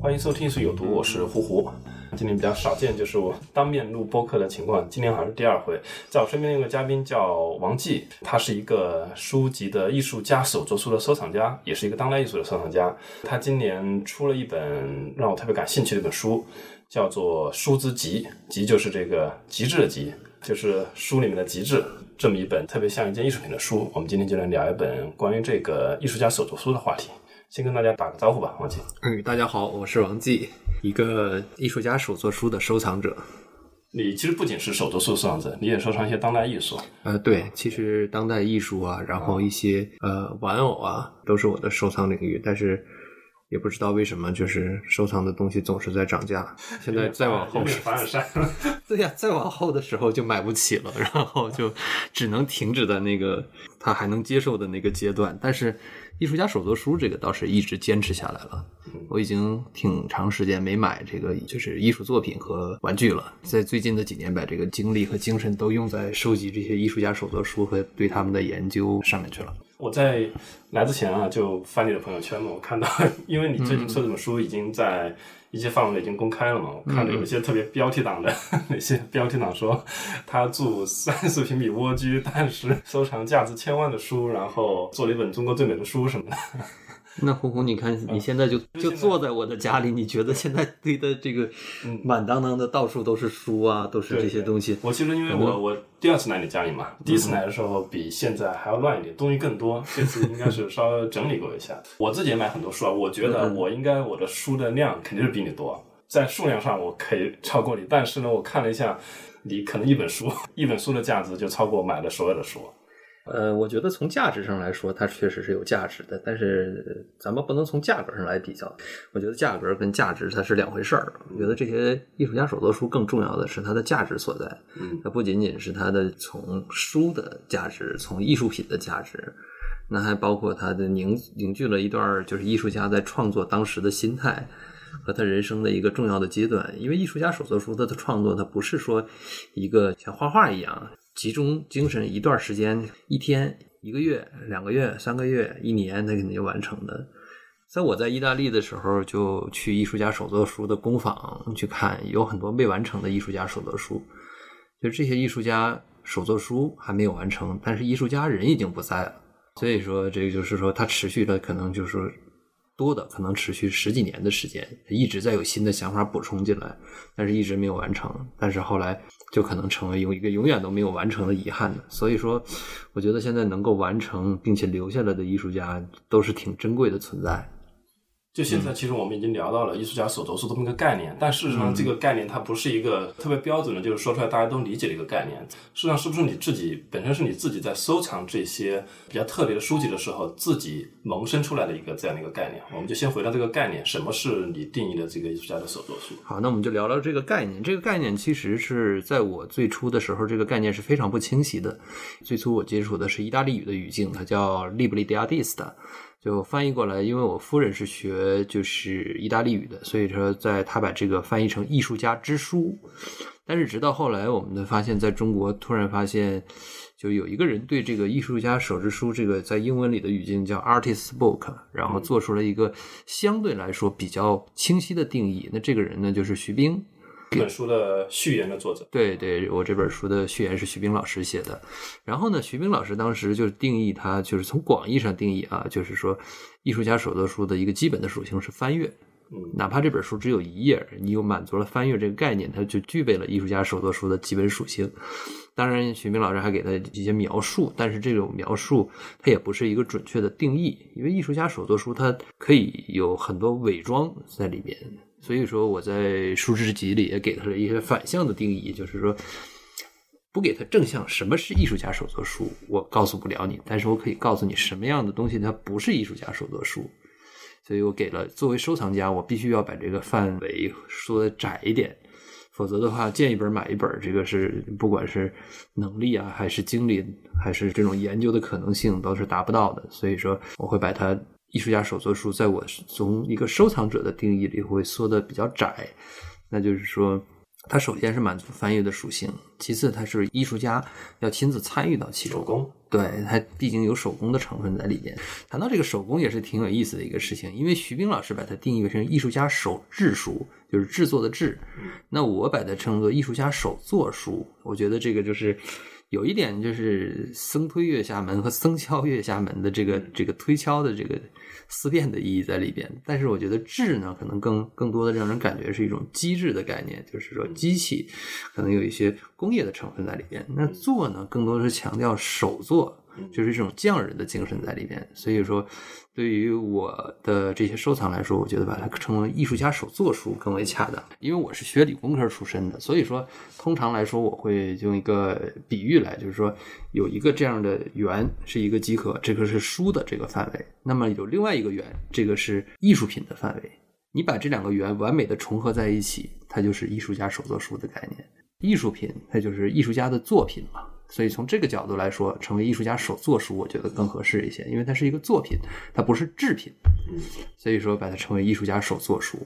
欢迎收听是有毒，我是胡胡。今天比较少见，就是我当面录播客的情况。今天好像是第二回，在我身边有个嘉宾叫王继，他是一个书籍的艺术家、手作书的收藏家，也是一个当代艺术的收藏家。他今年出了一本让我特别感兴趣的一本书，叫做《书之极》，极就是这个极致的极，就是书里面的极致。这么一本特别像一件艺术品的书，我们今天就来聊一本关于这个艺术家手作书的话题。先跟大家打个招呼吧，王继。嗯，大家好，我是王继，一个艺术家手作书的收藏者。你其实不仅是手作书收藏者，你也收藏一些当代艺术。呃，对，其实当代艺术啊，然后一些呃玩偶啊，都是我的收藏领域。但是也不知道为什么，就是收藏的东西总是在涨价。现在再往后是，凡尔赛。对呀，再往后的时候就买不起了，然后就只能停止在那个他还能接受的那个阶段。但是。艺术家手作书这个倒是一直坚持下来了，我已经挺长时间没买这个就是艺术作品和玩具了，在最近的几年把这个精力和精神都用在收集这些艺术家手作书和对他们的研究上面去了。我在来之前啊，就翻你的朋友圈嘛，我看到，因为你最近出这本书已经在一些范围内已经公开了嘛，我看到有一些特别标题党的 那些标题党说，他住三四平米蜗居，但是收藏价值千万的书，然后做了一本中国最美的书什么的。那红红，你看你现在就就坐在我的家里，你觉得现在堆的这个满当当的到处都是书啊，都是这些东西。我其实因为我我第二次来你家里嘛，第一次来的时候比现在还要乱一点，东西更多。这次应该是稍微整理过一下。我自己也买很多书啊，我觉得我应该我的书的量肯定是比你多，在数量上我可以超过你，但是呢，我看了一下，你可能一本书一本书的价值就超过买的所有的书。呃，我觉得从价值上来说，它确实是有价值的，但是咱们不能从价格上来比较。我觉得价格跟价值它是两回事儿。我觉得这些艺术家手作书更重要的是它的价值所在，它不仅仅是它的从书的价值，从艺术品的价值，那还包括它的凝凝聚了一段就是艺术家在创作当时的心态和他人生的一个重要的阶段。因为艺术家手作书他的创作，它不是说一个像画画一样。集中精神一段时间，一天、一个月、两个月、三个月、一年，他肯定就完成的。在我在意大利的时候，就去艺术家手作书的工坊去看，有很多未完成的艺术家手作书。就这些艺术家手作书还没有完成，但是艺术家人已经不在了。所以说，这个就是说，他持续的可能就是多的，可能持续十几年的时间，一直在有新的想法补充进来，但是一直没有完成。但是后来。就可能成为有一个永远都没有完成的遗憾的，所以说，我觉得现在能够完成并且留下来的艺术家都是挺珍贵的存在。就现在，其实我们已经聊到了艺术家手头书这么一个概念，但事实上，这个概念它不是一个特别标准的，就是说出来大家都理解的一个概念。事实上，是不是你自己本身是你自己在收藏这些比较特别的书籍的时候，自己萌生出来的一个这样的一个概念？我们就先回到这个概念，什么是你定义的这个艺术家的手作书？好，那我们就聊聊这个概念。这个概念其实是在我最初的时候，这个概念是非常不清晰的。最初我接触的是意大利语的语境，它叫 “libri di artista”。就翻译过来，因为我夫人是学就是意大利语的，所以说在他把这个翻译成“艺术家之书”。但是直到后来，我们的发现，在中国突然发现，就有一个人对这个“艺术家手之书”这个在英文里的语境叫 “artist book”，然后做出了一个相对来说比较清晰的定义。那这个人呢，就是徐冰。这本书的序言的作者。对对，我这本书的序言是徐冰老师写的。然后呢，徐冰老师当时就定义它，就是从广义上定义啊，就是说，艺术家手作书的一个基本的属性是翻阅。嗯，哪怕这本书只有一页，你又满足了翻阅这个概念，它就具备了艺术家手作书的基本属性。当然，徐冰老师还给他一些描述，但是这种描述它也不是一个准确的定义，因为艺术家手作书它可以有很多伪装在里面。所以说，我在书之集里也给他了一些反向的定义，就是说，不给他正向，什么是艺术家手作书，我告诉不了你，但是我可以告诉你什么样的东西它不是艺术家手作书。所以我给了作为收藏家，我必须要把这个范围说的窄一点，否则的话，见一本买一本，这个是不管是能力啊，还是精力，还是这种研究的可能性，都是达不到的。所以说，我会把它艺术家手作书，在我从一个收藏者的定义里会缩的比较窄，那就是说。它首先是满足翻译的属性，其次它是艺术家要亲自参与到其中。手工，对它毕竟有手工的成分在里边。谈到这个手工也是挺有意思的一个事情，因为徐冰老师把它定义为成艺术家手制书，就是制作的制。那我把它称作艺术家手作书，我觉得这个就是有一点就是僧推月下门和僧敲月下门的这个这个推敲的这个。思辨的意义在里边，但是我觉得智呢，可能更更多的让人感觉是一种机制的概念，就是说机器可能有一些工业的成分在里边。那做呢，更多是强调手做，就是这种匠人的精神在里边。所以说，对于我的这些收藏来说，我觉得把它称为艺术家手作书更为恰当。因为我是学理工科出身的，所以说通常来说，我会用一个比喻来，就是说有一个这样的圆是一个几何，这个是书的这个范围。那么有另外一个圆，这个是艺术品的范围。你把这两个圆完美的重合在一起，它就是艺术家手作书的概念。艺术品，它就是艺术家的作品嘛。所以从这个角度来说，成为艺术家手作书，我觉得更合适一些，因为它是一个作品，它不是制品。所以说把它称为艺术家手作书。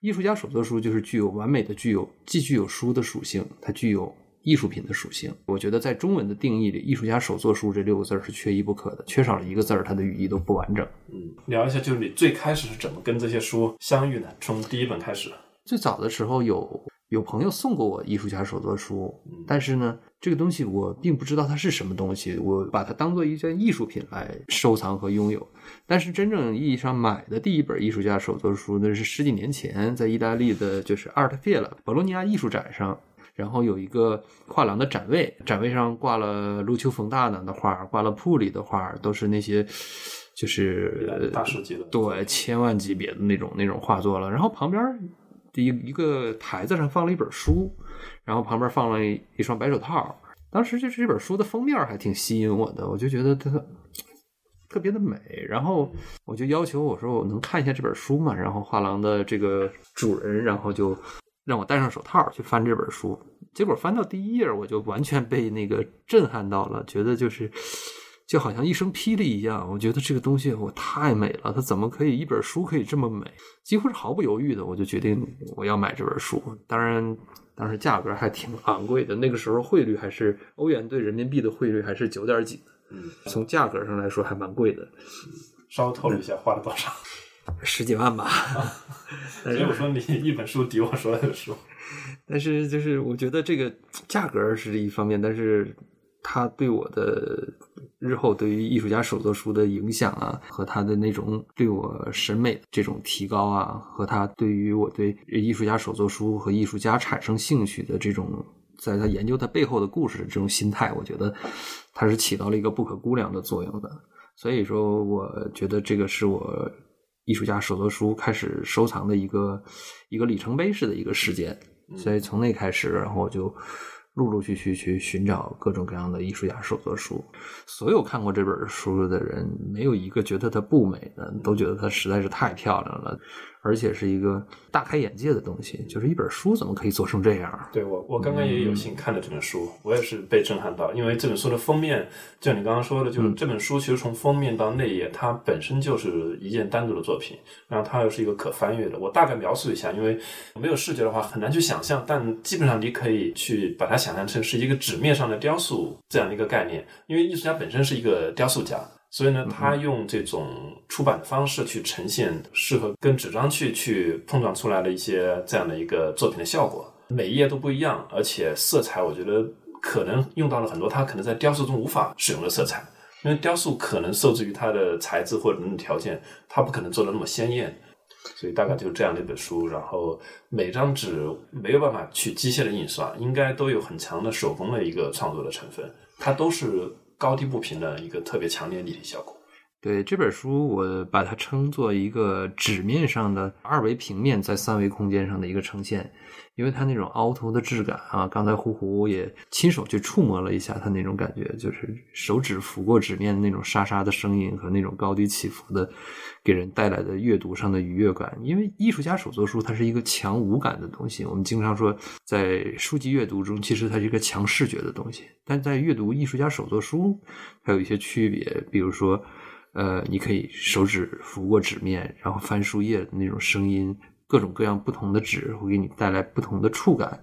艺术家手作书就是具有完美的具有，既具有书的属性，它具有。艺术品的属性，我觉得在中文的定义里，“艺术家手作书”这六个字是缺一不可的，缺少了一个字儿，它的语义都不完整。嗯，聊一下，就是你最开始是怎么跟这些书相遇的？从第一本开始，最早的时候有有朋友送过我艺术家手作书，但是呢，这个东西我并不知道它是什么东西，我把它当做一件艺术品来收藏和拥有。但是真正意义上买的第一本艺术家手作书，那是十几年前在意大利的，就是 Art Fair 博洛尼亚艺术展上。然后有一个画廊的展位，展位上挂了卢丘冯大呢的画，挂了普里的画，都是那些就是大师级的，对，千万级别的那种那种画作了。然后旁边一一个台子上放了一本书，然后旁边放了一双白手套。当时就是这本书的封面还挺吸引我的，我就觉得它特别的美。然后我就要求我说我能看一下这本书吗？然后画廊的这个主人，然后就。让我戴上手套去翻这本书，结果翻到第一页，我就完全被那个震撼到了，觉得就是就好像一声霹雳一样。我觉得这个东西我太美了，它怎么可以一本书可以这么美？几乎是毫不犹豫的，我就决定我要买这本书。当然，当时价格还挺昂贵的，那个时候汇率还是欧元对人民币的汇率还是九点几，嗯，从价格上来说还蛮贵的。稍微透露一下，花了多少？十几万吧，所以我说你一本书抵我所有的书。但是就是我觉得这个价格是一方面，但是他对我的日后对于艺术家手作书的影响啊，和他的那种对我审美这种提高啊，和他对于我对艺术家手作书和艺术家产生兴趣的这种，在他研究他背后的故事的这种心态，我觉得它是起到了一个不可估量的作用的。所以说，我觉得这个是我。艺术家手作书开始收藏的一个一个里程碑式的一个事件，所以从那开始，然后我就陆陆续续去寻找各种各样的艺术家手作书。所有看过这本书的人，没有一个觉得它不美的，都觉得它实在是太漂亮了。而且是一个大开眼界的东西，就是一本书怎么可以做成这样？对我，我刚刚也有幸看了这本书，我也是被震撼到。因为这本书的封面，就你刚刚说的，就是这本书其实从封面到内页，它本身就是一件单独的作品，然后它又是一个可翻阅的。我大概描述一下，因为没有视觉的话很难去想象，但基本上你可以去把它想象成是一个纸面上的雕塑这样的一个概念，因为艺术家本身是一个雕塑家。所以呢，他用这种出版的方式去呈现适合跟纸张去去碰撞出来的一些这样的一个作品的效果。每一页都不一样，而且色彩我觉得可能用到了很多他可能在雕塑中无法使用的色彩，因为雕塑可能受制于它的材质或者那种条件，它不可能做的那么鲜艳。所以大概就是这样的一本书，然后每张纸没有办法去机械的印刷，应该都有很强的手工的一个创作的成分，它都是高低不平的一个特别强烈立体效果。对这本书，我把它称作一个纸面上的二维平面在三维空间上的一个呈现，因为它那种凹凸的质感啊，刚才胡胡也亲手去触摸了一下它那种感觉，就是手指拂过纸面那种沙沙的声音和那种高低起伏的，给人带来的阅读上的愉悦感。因为艺术家手作书它是一个强五感的东西，我们经常说在书籍阅读中，其实它是一个强视觉的东西，但在阅读艺术家手作书，还有一些区别，比如说。呃，你可以手指拂过纸面，然后翻书页的那种声音，各种各样不同的纸会给你带来不同的触感。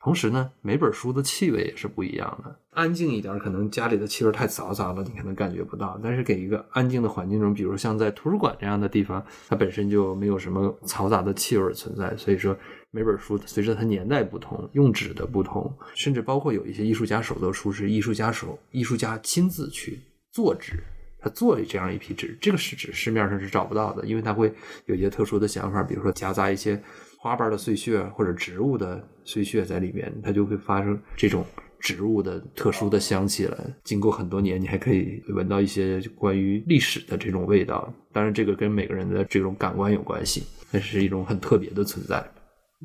同时呢，每本书的气味也是不一样的。安静一点，可能家里的气味太嘈杂了，你可能感觉不到。但是给一个安静的环境中，比如像在图书馆这样的地方，它本身就没有什么嘈杂的气味存在。所以说，每本书随着它年代不同，用纸的不同，甚至包括有一些艺术家手作书是艺术家手艺术家亲自去做纸。他做了这样一批纸，这个是纸市面上是找不到的，因为他会有一些特殊的想法，比如说夹杂一些花瓣的碎屑或者植物的碎屑在里面，它就会发生这种植物的特殊的香气了。经过很多年，你还可以闻到一些关于历史的这种味道。当然，这个跟每个人的这种感官有关系，那是一种很特别的存在。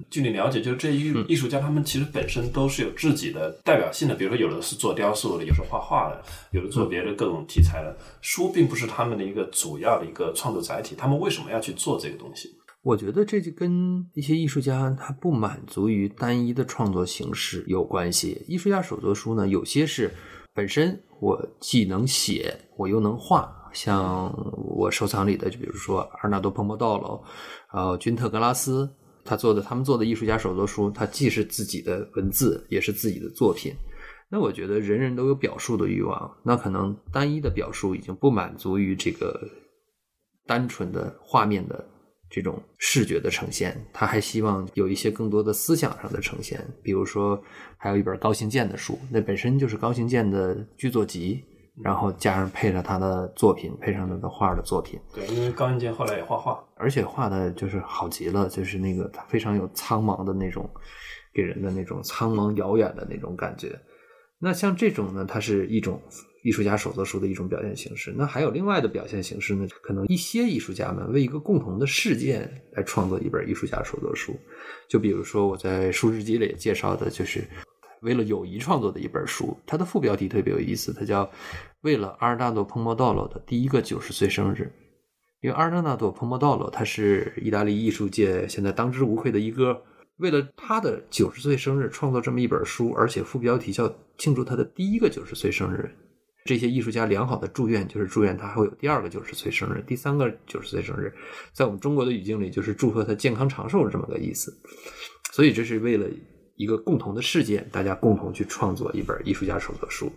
据你了解，就是这艺艺术家他们其实本身都是有自己的代表性的，比如说有的是做雕塑的，有的画画的，有的做别的各种题材的。书并不是他们的一个主要的一个创作载体，他们为什么要去做这个东西？我觉得这就跟一些艺术家他不满足于单一的创作形式有关系。艺术家手作书呢，有些是本身我既能写，我又能画，像我收藏里的，就比如说阿尔纳多·蓬波道罗，呃，君特·格拉斯。他做的，他们做的艺术家手作书，它既是自己的文字，也是自己的作品。那我觉得人人都有表述的欲望，那可能单一的表述已经不满足于这个单纯的画面的这种视觉的呈现，他还希望有一些更多的思想上的呈现。比如说，还有一本高行健的书，那本身就是高行健的剧作集。然后加上配上他的作品，配上他的画的作品。对，因为高英杰后来也画画，而且画的就是好极了，就是那个他非常有苍茫的那种，给人的那种苍茫遥远的那种感觉。那像这种呢，它是一种艺术家手作书的一种表现形式。那还有另外的表现形式呢？可能一些艺术家们为一个共同的事件来创作一本艺术家手作书。就比如说我在书日记里介绍的，就是。为了友谊创作的一本书，它的副标题特别有意思，它叫《为了阿尔纳多·蓬莫道罗的第一个九十岁生日》。因为阿尔纳多·蓬莫道罗他是意大利艺术界现在当之无愧的一哥，为了他的九十岁生日创作这么一本书，而且副标题叫庆祝他的第一个九十岁生日。这些艺术家良好的祝愿就是祝愿他还会有第二个九十岁生日、第三个九十岁生日，在我们中国的语境里就是祝贺他健康长寿这么个意思。所以这是为了。一个共同的事件，大家共同去创作一本艺术家手作书，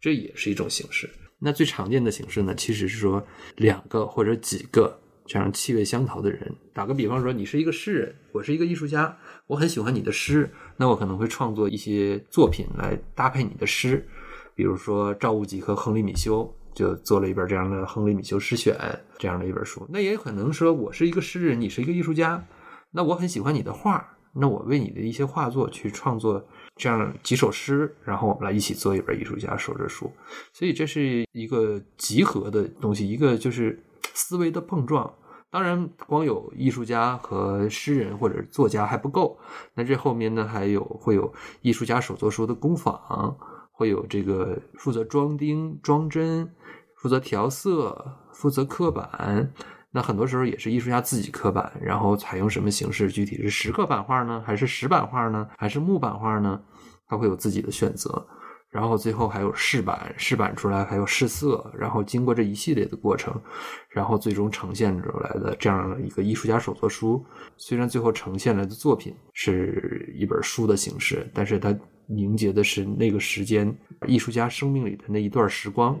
这也是一种形式。那最常见的形式呢，其实是说两个或者几个这样气味相投的人。打个比方说，你是一个诗人，我是一个艺术家，我很喜欢你的诗，那我可能会创作一些作品来搭配你的诗。比如说赵无极和亨利米修就做了一本这样的《亨利米修诗选》这样的一本书。那也可能说我是一个诗人，你是一个艺术家，那我很喜欢你的画。那我为你的一些画作去创作这样几首诗，然后我们来一起做一本艺术家手着书，所以这是一个集合的东西，一个就是思维的碰撞。当然，光有艺术家和诗人或者作家还不够，那这后面呢还有会有艺术家手作书的工坊，会有这个负责装订、装帧、负责调色、负责刻板。那很多时候也是艺术家自己刻板，然后采用什么形式？具体是石刻版画呢，还是石版画呢，还是木版画呢？他会有自己的选择。然后最后还有试版，试版出来还有试色，然后经过这一系列的过程，然后最终呈现出来的这样的一个艺术家手作书。虽然最后呈现来的作品是一本书的形式，但是它凝结的是那个时间艺术家生命里的那一段时光。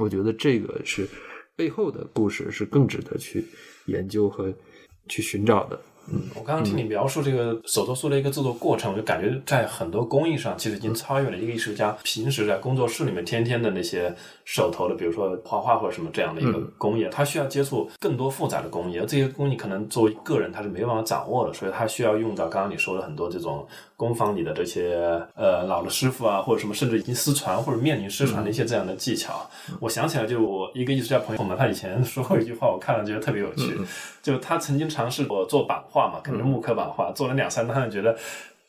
我觉得这个是。背后的故事是更值得去研究和去寻找的。嗯我刚刚听你描述这个手作书的一个制作过程，我就感觉在很多工艺上，其实已经超越了一个艺术家平时在工作室里面天天的那些手头的，比如说画画或者什么这样的一个工艺，他需要接触更多复杂的工艺，而这些工艺可能作为个人他是没办法掌握的，所以他需要用到刚刚你说的很多这种工坊里的这些呃老的师傅啊，或者什么甚至已经失传或者面临失传的一些这样的技巧。我想起来，就我一个艺术家朋友嘛，他以前说过一句话，我看了觉得特别有趣，就他曾经尝试过做版画嘛，可能是木刻版画，做了两三趟，觉得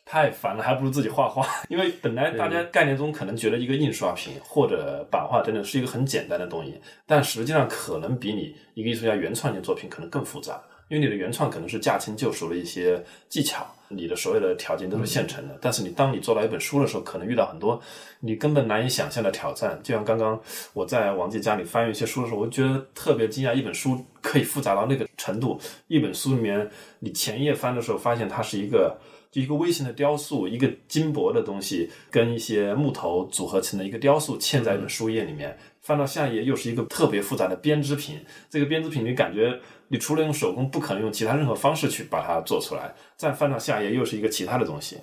太烦了，还不如自己画画。因为本来大家概念中可能觉得一个印刷品或者版画真的是一个很简单的东西，但实际上可能比你一个艺术家原创性作品可能更复杂。因为你的原创可能是驾轻就熟的一些技巧，你的所有的条件都是现成的。但是你当你做到一本书的时候，可能遇到很多你根本难以想象的挑战。就像刚刚我在王记家里翻阅一些书的时候，我觉得特别惊讶，一本书可以复杂到那个程度。一本书里面，你前页翻的时候，发现它是一个就一个微型的雕塑，一个金箔的东西跟一些木头组合成的一个雕塑，嵌在一本书页里面。翻到下一页，又是一个特别复杂的编织品。这个编织品，你感觉你除了用手工，不可能用其他任何方式去把它做出来。再翻到下一页，又是一个其他的东西。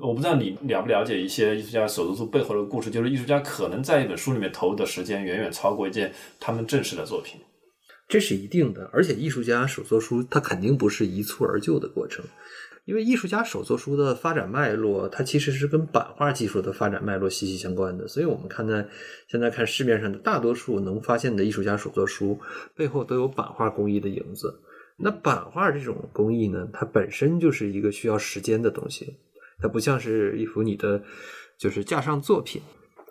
我不知道你了不了解一些艺术家手作书背后的故事，就是艺术家可能在一本书里面投入的时间远远超过一件他们正式的作品。这是一定的，而且艺术家手作书，它肯定不是一蹴而就的过程。因为艺术家手作书的发展脉络，它其实是跟版画技术的发展脉络息息相关的。所以，我们看在现在看市面上的大多数能发现的艺术家手作书背后，都有版画工艺的影子。那版画这种工艺呢，它本身就是一个需要时间的东西，它不像是一幅你的就是架上作品，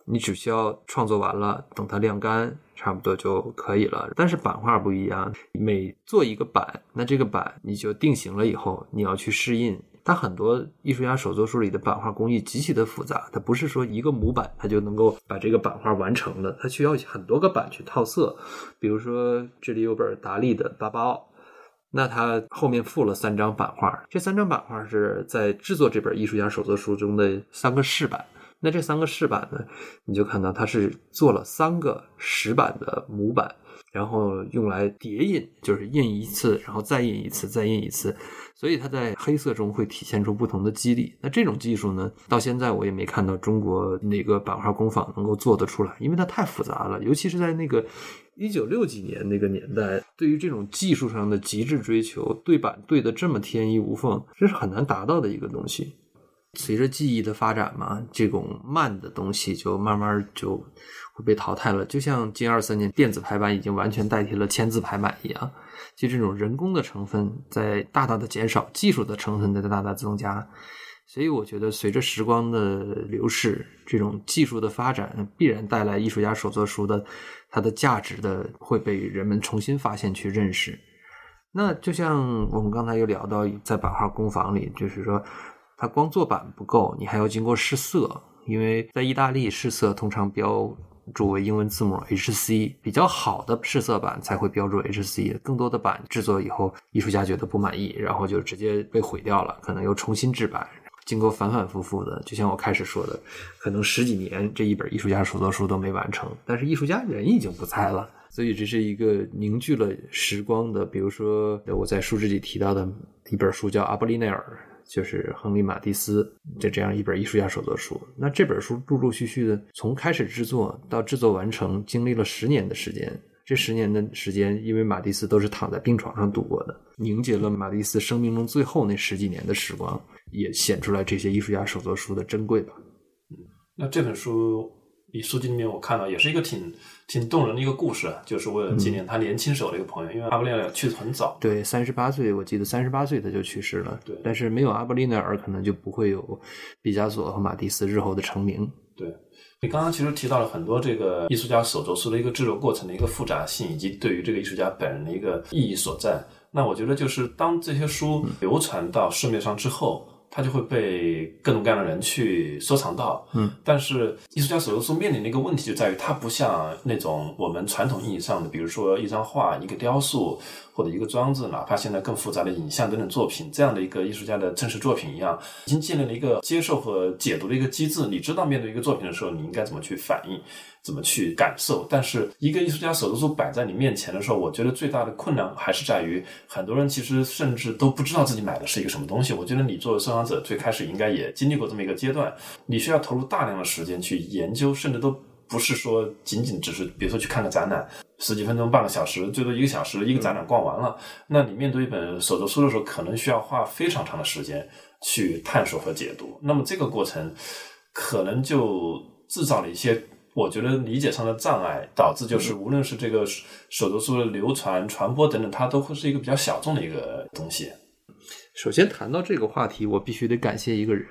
你只需要创作完了，等它晾干。差不多就可以了，但是版画不一样，每做一个版，那这个版你就定型了以后，你要去试印。它很多艺术家手作书里的版画工艺极其的复杂，它不是说一个模板它就能够把这个版画完成的，它需要很多个版去套色。比如说这里有本达利的《巴巴奥》，那它后面附了三张版画，这三张版画是在制作这本艺术家手作书中的三个试版。那这三个饰板呢，你就看到它是做了三个石板的模板，然后用来叠印，就是印一次，然后再印一次，再印一次，所以它在黑色中会体现出不同的肌理。那这种技术呢，到现在我也没看到中国哪个版画工坊能够做得出来，因为它太复杂了，尤其是在那个一九六几年那个年代，对于这种技术上的极致追求，对版对的这么天衣无缝，这是很难达到的一个东西。随着技艺的发展嘛，这种慢的东西就慢慢就会被淘汰了。就像近二三年电子排版已经完全代替了签字排版一样，就这种人工的成分在大大的减少，技术的成分在大大增加。所以我觉得，随着时光的流逝，这种技术的发展必然带来艺术家手作书的它的价值的会被人们重新发现去认识。那就像我们刚才有聊到，在版画工坊里，就是说。它光做版不够，你还要经过试色，因为在意大利试色通常标注为英文字母 HC，比较好的试色版才会标注 HC，更多的版制作以后，艺术家觉得不满意，然后就直接被毁掉了，可能又重新制版，经过反反复复的，就像我开始说的，可能十几年这一本艺术家手作书都没完成，但是艺术家人已经不在了，所以这是一个凝聚了时光的，比如说我在书志里提到的一本书叫《阿波利奈尔》。就是亨利·马蒂斯的这样一本艺术家手作书。那这本书陆陆续续的从开始制作到制作完成，经历了十年的时间。这十年的时间，因为马蒂斯都是躺在病床上度过的，凝结了马蒂斯生命中最后那十几年的时光，也显出来这些艺术家手作书的珍贵吧。那这本书。你书籍里面我看到也是一个挺挺动人的一个故事，就是为了纪念他年轻时候的一个朋友，因为阿布利奈尔去世很早，对，三十八岁，我记得三十八岁他就去世了，对，但是没有阿布利奈尔，可能就不会有毕加索和马蒂斯日后的成名。对，你刚刚其实提到了很多这个艺术家手作书的一个制作过程的一个复杂性，以及对于这个艺术家本人的一个意义所在。那我觉得就是当这些书流传到市面上之后。它就会被各种各样的人去收藏到，嗯，但是艺术家手作书面临的一个问题就在于，它不像那种我们传统意义上的，比如说一张画、一个雕塑或或者一个装置，哪怕现在更复杂的影像等等作品，这样的一个艺术家的真实作品一样，已经建立了一个接受和解读的一个机制。你知道面对一个作品的时候，你应该怎么去反应，怎么去感受。但是一个艺术家手作书摆在你面前的时候，我觉得最大的困难还是在于，很多人其实甚至都不知道自己买的是一个什么东西。我觉得你作为收藏者，最开始应该也经历过这么一个阶段，你需要投入大量的时间去研究，甚至都。不是说仅仅只是，比如说去看个展览，十几分钟、半个小时，最多一个小时，一个展览逛完了。那你面对一本手作书的时候，可能需要花非常长的时间去探索和解读。那么这个过程，可能就制造了一些我觉得理解上的障碍，导致就是无论是这个手作书的流传、传播等等，它都会是一个比较小众的一个东西。首先谈到这个话题，我必须得感谢一个人，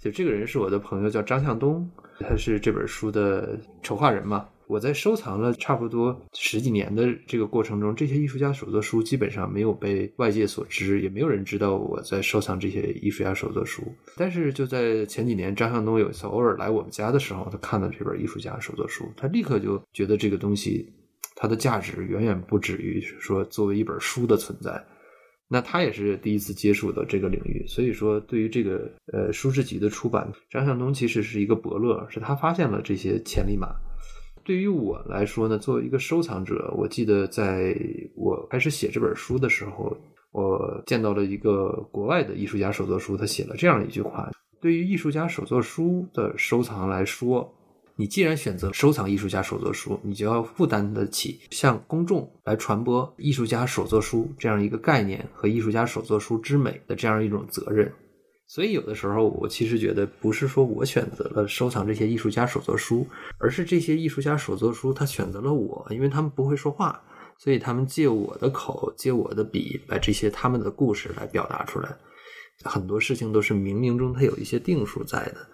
就这个人是我的朋友，叫张向东。他是这本书的筹划人嘛？我在收藏了差不多十几年的这个过程中，这些艺术家手作书基本上没有被外界所知，也没有人知道我在收藏这些艺术家手作书。但是就在前几年，张向东有一次偶尔来我们家的时候，他看到这本艺术家手作书，他立刻就觉得这个东西它的价值远远不止于说作为一本书的存在。那他也是第一次接触到这个领域，所以说对于这个呃书志集的出版，张向东其实是一个伯乐，是他发现了这些潜力码。对于我来说呢，作为一个收藏者，我记得在我开始写这本书的时候，我见到了一个国外的艺术家手作书，他写了这样一句话：对于艺术家手作书的收藏来说。你既然选择收藏艺术家手作书，你就要负担得起向公众来传播艺术家手作书这样一个概念和艺术家手作书之美的这样一种责任。所以有的时候，我其实觉得不是说我选择了收藏这些艺术家手作书，而是这些艺术家手作书他选择了我，因为他们不会说话，所以他们借我的口，借我的笔，把这些他们的故事来表达出来。很多事情都是冥冥中它有一些定数在的。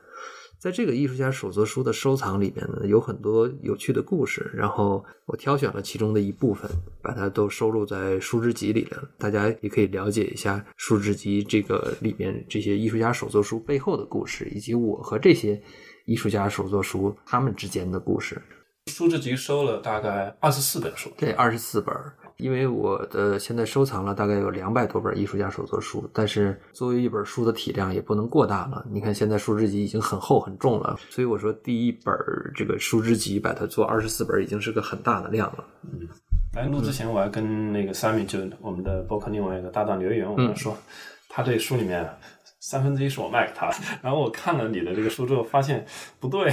在这个艺术家手作书的收藏里面呢，有很多有趣的故事，然后我挑选了其中的一部分，把它都收录在书之集里了。大家也可以了解一下书之集这个里面这些艺术家手作书背后的故事，以及我和这些艺术家手作书他们之间的故事。书之集收了大概二十四本书，对，二十四本。因为我的现在收藏了大概有两百多本艺术家手作书，但是作为一本书的体量也不能过大了。你看现在书之集已经很厚很重了，所以我说第一本这个书之集把它做二十四本已经是个很大的量了。嗯，来录之前我还跟那个 Sammy 就我们的博客另外一个搭档刘源，我跟他说，他这书里面三分之一是我卖给他，然后我看了你的这个书之后发现不对，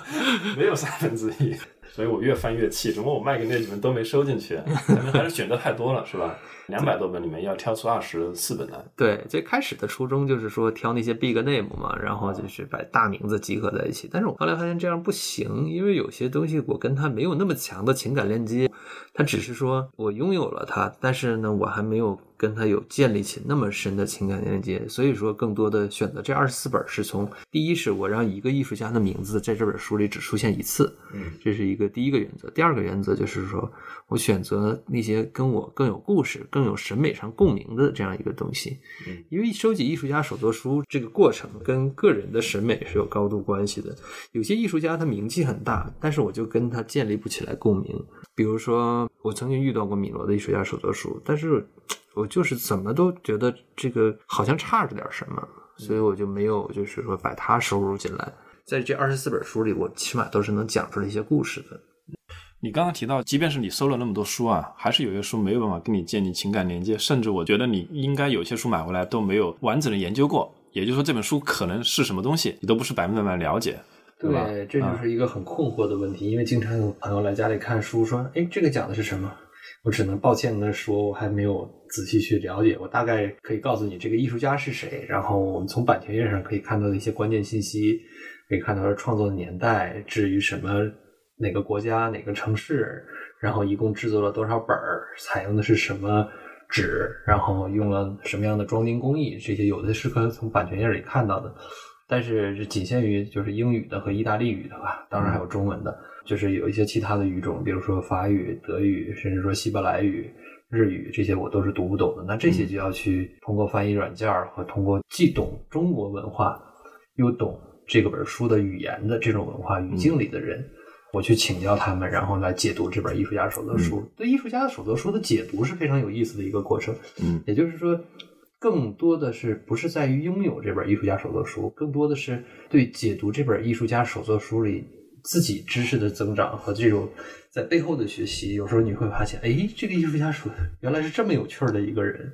没有三分之一。所以我越翻越气，怎么我卖给那几本都没收进去？可能还是选择太多了，是吧？两百多本里面要挑出二十四本来。对，最开始的初衷就是说挑那些 big name 嘛，然后就是把大名字集合在一起。但是我后来发现这样不行，因为有些东西我跟他没有那么强的情感链接，他只是说我拥有了它，但是呢，我还没有。跟他有建立起那么深的情感连接，所以说更多的选择这二十四本是从第一是我让一个艺术家的名字在这本书里只出现一次，嗯，这是一个第一个原则。第二个原则就是说我选择那些跟我更有故事、更有审美上共鸣的这样一个东西，嗯，因为收集艺术家手作书这个过程跟个人的审美是有高度关系的。有些艺术家他名气很大，但是我就跟他建立不起来共鸣。比如说我曾经遇到过米罗的艺术家手作书，但是。我就是怎么都觉得这个好像差着点什么，所以我就没有就是说把它收入进来。在这二十四本书里，我起码都是能讲出来一些故事的。你刚刚提到，即便是你收了那么多书啊，还是有些书没有办法跟你建立情感连接，甚至我觉得你应该有些书买回来都没有完整的研究过。也就是说，这本书可能是什么东西，你都不是百分之百了解，对吧？这就是一个很困惑的问题，因为经常有朋友来家里看书，说：“哎，这个讲的是什么？”我只能抱歉的说，我还没有仔细去了解。我大概可以告诉你这个艺术家是谁，然后我们从版权页上可以看到的一些关键信息，可以看到他创作的年代，至于什么哪个国家哪个城市，然后一共制作了多少本儿，采用的是什么纸，然后用了什么样的装订工艺，这些有的是可以从版权页里看到的，但是是仅限于就是英语的和意大利语的吧，当然还有中文的。就是有一些其他的语种，比如说法语、德语，甚至说希伯来语、日语，这些我都是读不懂的。那这些就要去通过翻译软件和通过既懂中国文化又懂这个本书的语言的这种文化语境里的人我去请教他们，然后来解读这本艺术家手册书。对艺术家的手册书的解读是非常有意思的一个过程。嗯，也就是说，更多的是不是在于拥有这本艺术家手作书，更多的是对解读这本艺术家手作书里自己知识的增长和这种在背后的学习。有时候你会发现，哎，这个艺术家手原来是这么有趣儿的一个人。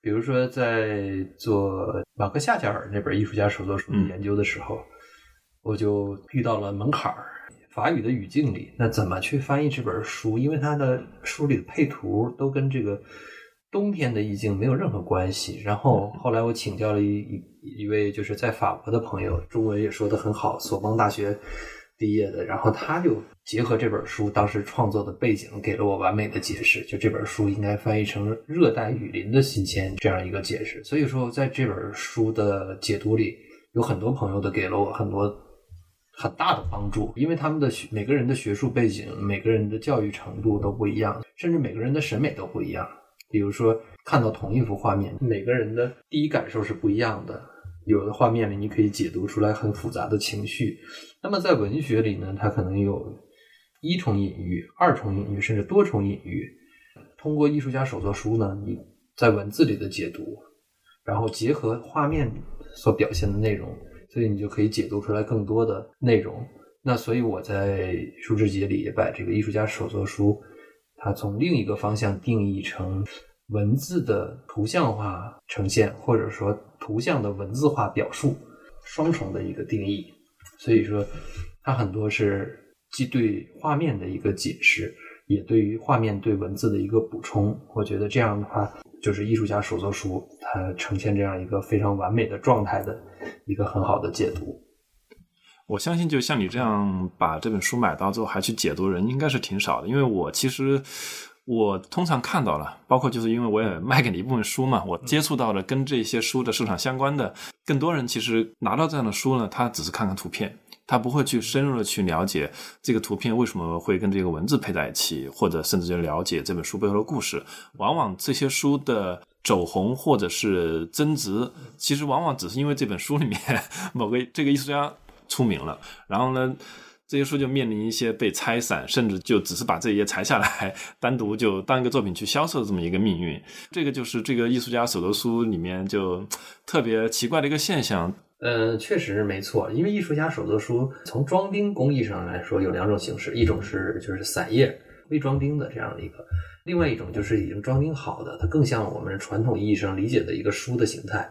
比如说，在做马克夏加尔那本艺术家手作书的研究的时候，我就遇到了门槛儿。法语的语境里，那怎么去翻译这本书？因为它的书里的配图都跟这个冬天的意境没有任何关系。然后后来我请教了一一一位就是在法国的朋友，中文也说的很好，索邦大学毕业的。然后他就结合这本书当时创作的背景，给了我完美的解释。就这本书应该翻译成“热带雨林的新鲜”这样一个解释。所以说，在这本书的解读里，有很多朋友都给了我很多。很大的帮助，因为他们的学每个人的学术背景、每个人的教育程度都不一样，甚至每个人的审美都不一样。比如说，看到同一幅画面，每个人的第一感受是不一样的。有的画面里，你可以解读出来很复杂的情绪。那么在文学里呢，它可能有一重隐喻、二重隐喻，甚至多重隐喻。通过艺术家手作书呢，你在文字里的解读，然后结合画面所表现的内容。所以你就可以解读出来更多的内容。那所以我在书之节里也把这个艺术家手作书，它从另一个方向定义成文字的图像化呈现，或者说图像的文字化表述，双重的一个定义。所以说，它很多是既对画面的一个解释，也对于画面对文字的一个补充。我觉得这样的话，就是艺术家手作书它呈现这样一个非常完美的状态的。一个很好的解读，我相信就像你这样把这本书买到之后还去解读人应该是挺少的，因为我其实我通常看到了，包括就是因为我也卖给你一部分书嘛，我接触到了跟这些书的市场相关的更多人，其实拿到这样的书呢，他只是看看图片，他不会去深入的去了解这个图片为什么会跟这个文字配在一起，或者甚至就了解这本书背后的故事。往往这些书的。走红或者是增值，其实往往只是因为这本书里面 某个这个艺术家出名了，然后呢，这些书就面临一些被拆散，甚至就只是把这一页裁下来，单独就当一个作品去销售的这么一个命运。这个就是这个艺术家手头书里面就特别奇怪的一个现象。嗯，确实没错，因为艺术家手作书从装订工艺上来说有两种形式，一种是就是散页未装订的这样的一个。另外一种就是已经装订好的，它更像我们传统意义上理解的一个书的形态。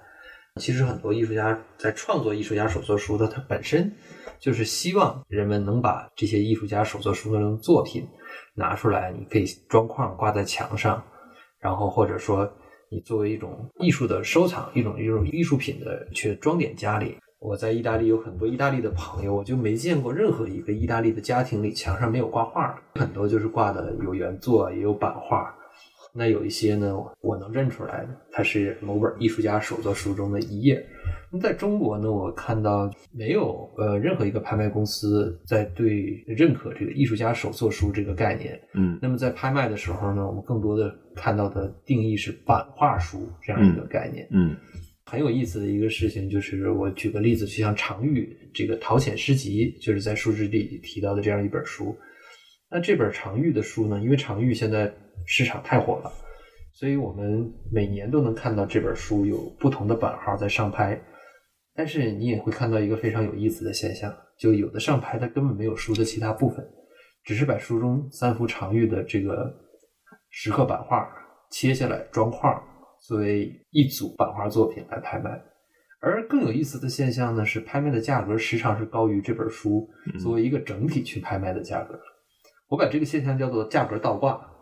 其实很多艺术家在创作艺术家手作书的，它本身就是希望人们能把这些艺术家手作书的作品拿出来，你可以装框挂在墙上，然后或者说你作为一种艺术的收藏，一种一种艺术品的去装点家里。我在意大利有很多意大利的朋友，我就没见过任何一个意大利的家庭里墙上没有挂画，很多就是挂的有原作也有版画。那有一些呢，我能认出来的，它是某本艺术家手作书中的一页。那在中国呢，我看到没有呃任何一个拍卖公司在对认可这个艺术家手作书这个概念。嗯，那么在拍卖的时候呢，我们更多的看到的定义是版画书这样一个概念。嗯。很有意思的一个事情，就是我举个例子，就像常玉这个《陶潜诗集》，就是在书志里提到的这样一本书。那这本常玉的书呢，因为常玉现在市场太火了，所以我们每年都能看到这本书有不同的版号在上拍。但是你也会看到一个非常有意思的现象，就有的上拍它根本没有书的其他部分，只是把书中三幅常玉的这个石刻版画切下来装框。作为一组版画作品来拍卖，而更有意思的现象呢是，拍卖的价格时常是高于这本书作为一个整体去拍卖的价格。我把这个现象叫做价格倒挂。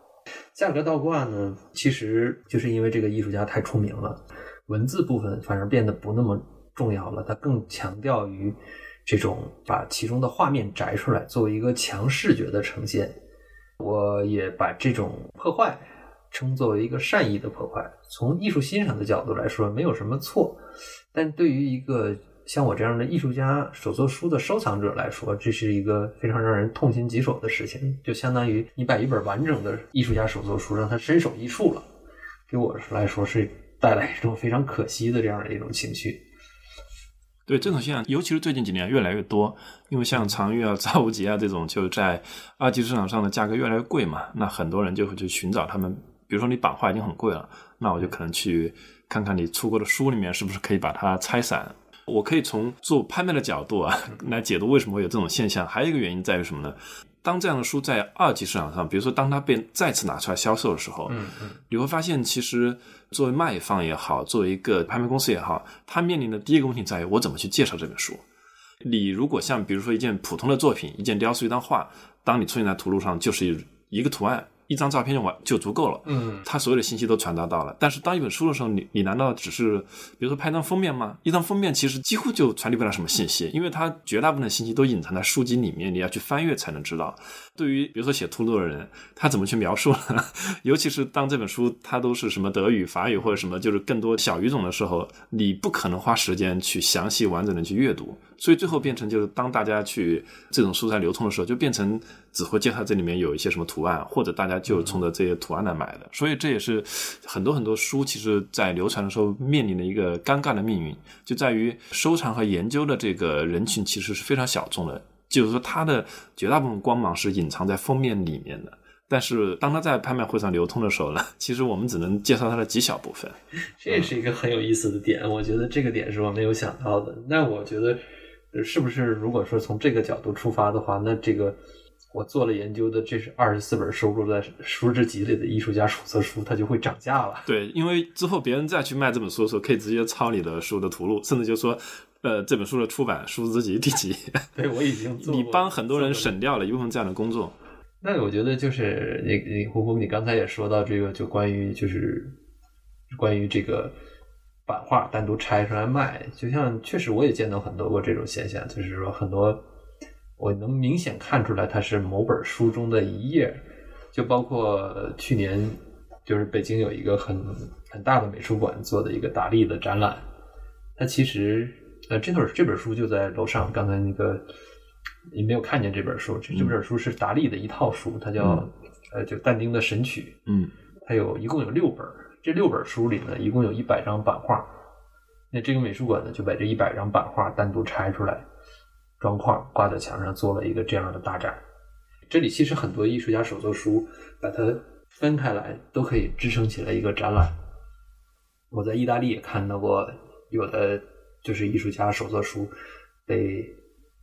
价格倒挂呢，其实就是因为这个艺术家太出名了，文字部分反而变得不那么重要了，他更强调于这种把其中的画面摘出来作为一个强视觉的呈现。我也把这种破坏。称作为一个善意的破坏，从艺术欣赏的角度来说，没有什么错。但对于一个像我这样的艺术家手作书的收藏者来说，这是一个非常让人痛心疾首的事情。就相当于你把一本完整的艺术家手作书让他身首异处了，给我来说是带来一种非常可惜的这样的一种情绪。对这种现象，尤其是最近几年越来越多，因为像常玉啊、造物集啊这种，就在二级市场上的价格越来越贵嘛，那很多人就会去寻找他们。比如说你版画已经很贵了，那我就可能去看看你出过的书里面是不是可以把它拆散。我可以从做拍卖的角度啊来解读为什么会有这种现象。还有一个原因在于什么呢？当这样的书在二级市场上，比如说当它被再次拿出来销售的时候，嗯嗯，你会发现其实作为卖方也好，作为一个拍卖公司也好，它面临的第一个问题在于我怎么去介绍这本书。你如果像比如说一件普通的作品，一件雕塑、一张画，当你出现在图录上，就是一个图案。一张照片就完就足够了，嗯，他所有的信息都传达到了。但是当一本书的时候，你你难道只是比如说拍张封面吗？一张封面其实几乎就传递不了什么信息，因为它绝大部分的信息都隐藏在书籍里面，你要去翻阅才能知道。对于比如说写秃噜的人，他怎么去描述呢？尤其是当这本书它都是什么德语、法语或者什么就是更多小语种的时候，你不可能花时间去详细完整的去阅读。所以最后变成就是当大家去这种书在流通的时候，就变成只会介绍这里面有一些什么图案，或者大家就冲着这些图案来买的。所以这也是很多很多书其实在流传的时候面临的一个尴尬的命运，就在于收藏和研究的这个人群其实是非常小众的，就是说它的绝大部分光芒是隐藏在封面里面的。但是当它在拍卖会上流通的时候呢，其实我们只能介绍它的极小部分。这也是一个很有意思的点，我觉得这个点是我没有想到的。那我觉得。是不是如果说从这个角度出发的话，那这个我做了研究的，这是二十四本收录在书之集里的艺术家手册书，它就会涨价了。对，因为之后别人再去卖这本书的时候，可以直接抄你的书的图录，甚至就说，呃，这本书的出版书之集第几？对我已经做你帮很多人省掉了一部分这样的工作。那我觉得就是你你胡胡，你刚才也说到这个，就关于就是关于这个。版画单独拆出来卖，就像确实我也见到很多过这种现象，就是说很多我能明显看出来它是某本书中的一页，就包括去年就是北京有一个很很大的美术馆做的一个达利的展览，它其实呃这本这本书就在楼上，刚才那个你没有看见这本书，这这本书是达利的一套书，它叫呃就但丁的神曲，嗯，它有一共有六本。这六本书里呢，一共有一百张版画。那这个美术馆呢，就把这一百张版画单独拆出来，装框挂在墙上，做了一个这样的大展。这里其实很多艺术家手作书，把它分开来，都可以支撑起来一个展览。我在意大利也看到过，有的就是艺术家手作书被。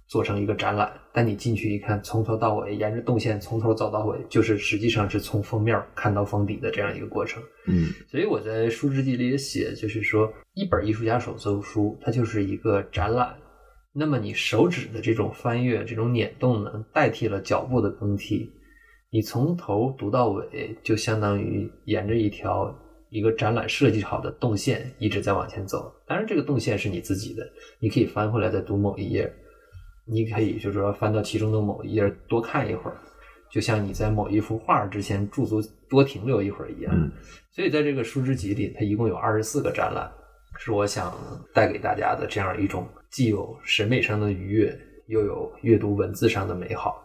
做成一个展览，但你进去一看，从头到尾沿着动线从头走到尾，就是实际上是从封面看到封底的这样一个过程。嗯，所以我在书之记里也写，就是说一本艺术家手作书，它就是一个展览。那么你手指的这种翻阅、这种捻动呢，代替了脚步的更替，你从头读到尾，就相当于沿着一条一个展览设计好的动线一直在往前走。当然，这个动线是你自己的，你可以翻回来再读某一页。你可以就是说翻到其中的某一页多看一会儿，就像你在某一幅画之前驻足多停留一会儿一样。所以在这个书之集里，它一共有二十四个展览，是我想带给大家的这样一种既有审美上的愉悦，又有阅读文字上的美好。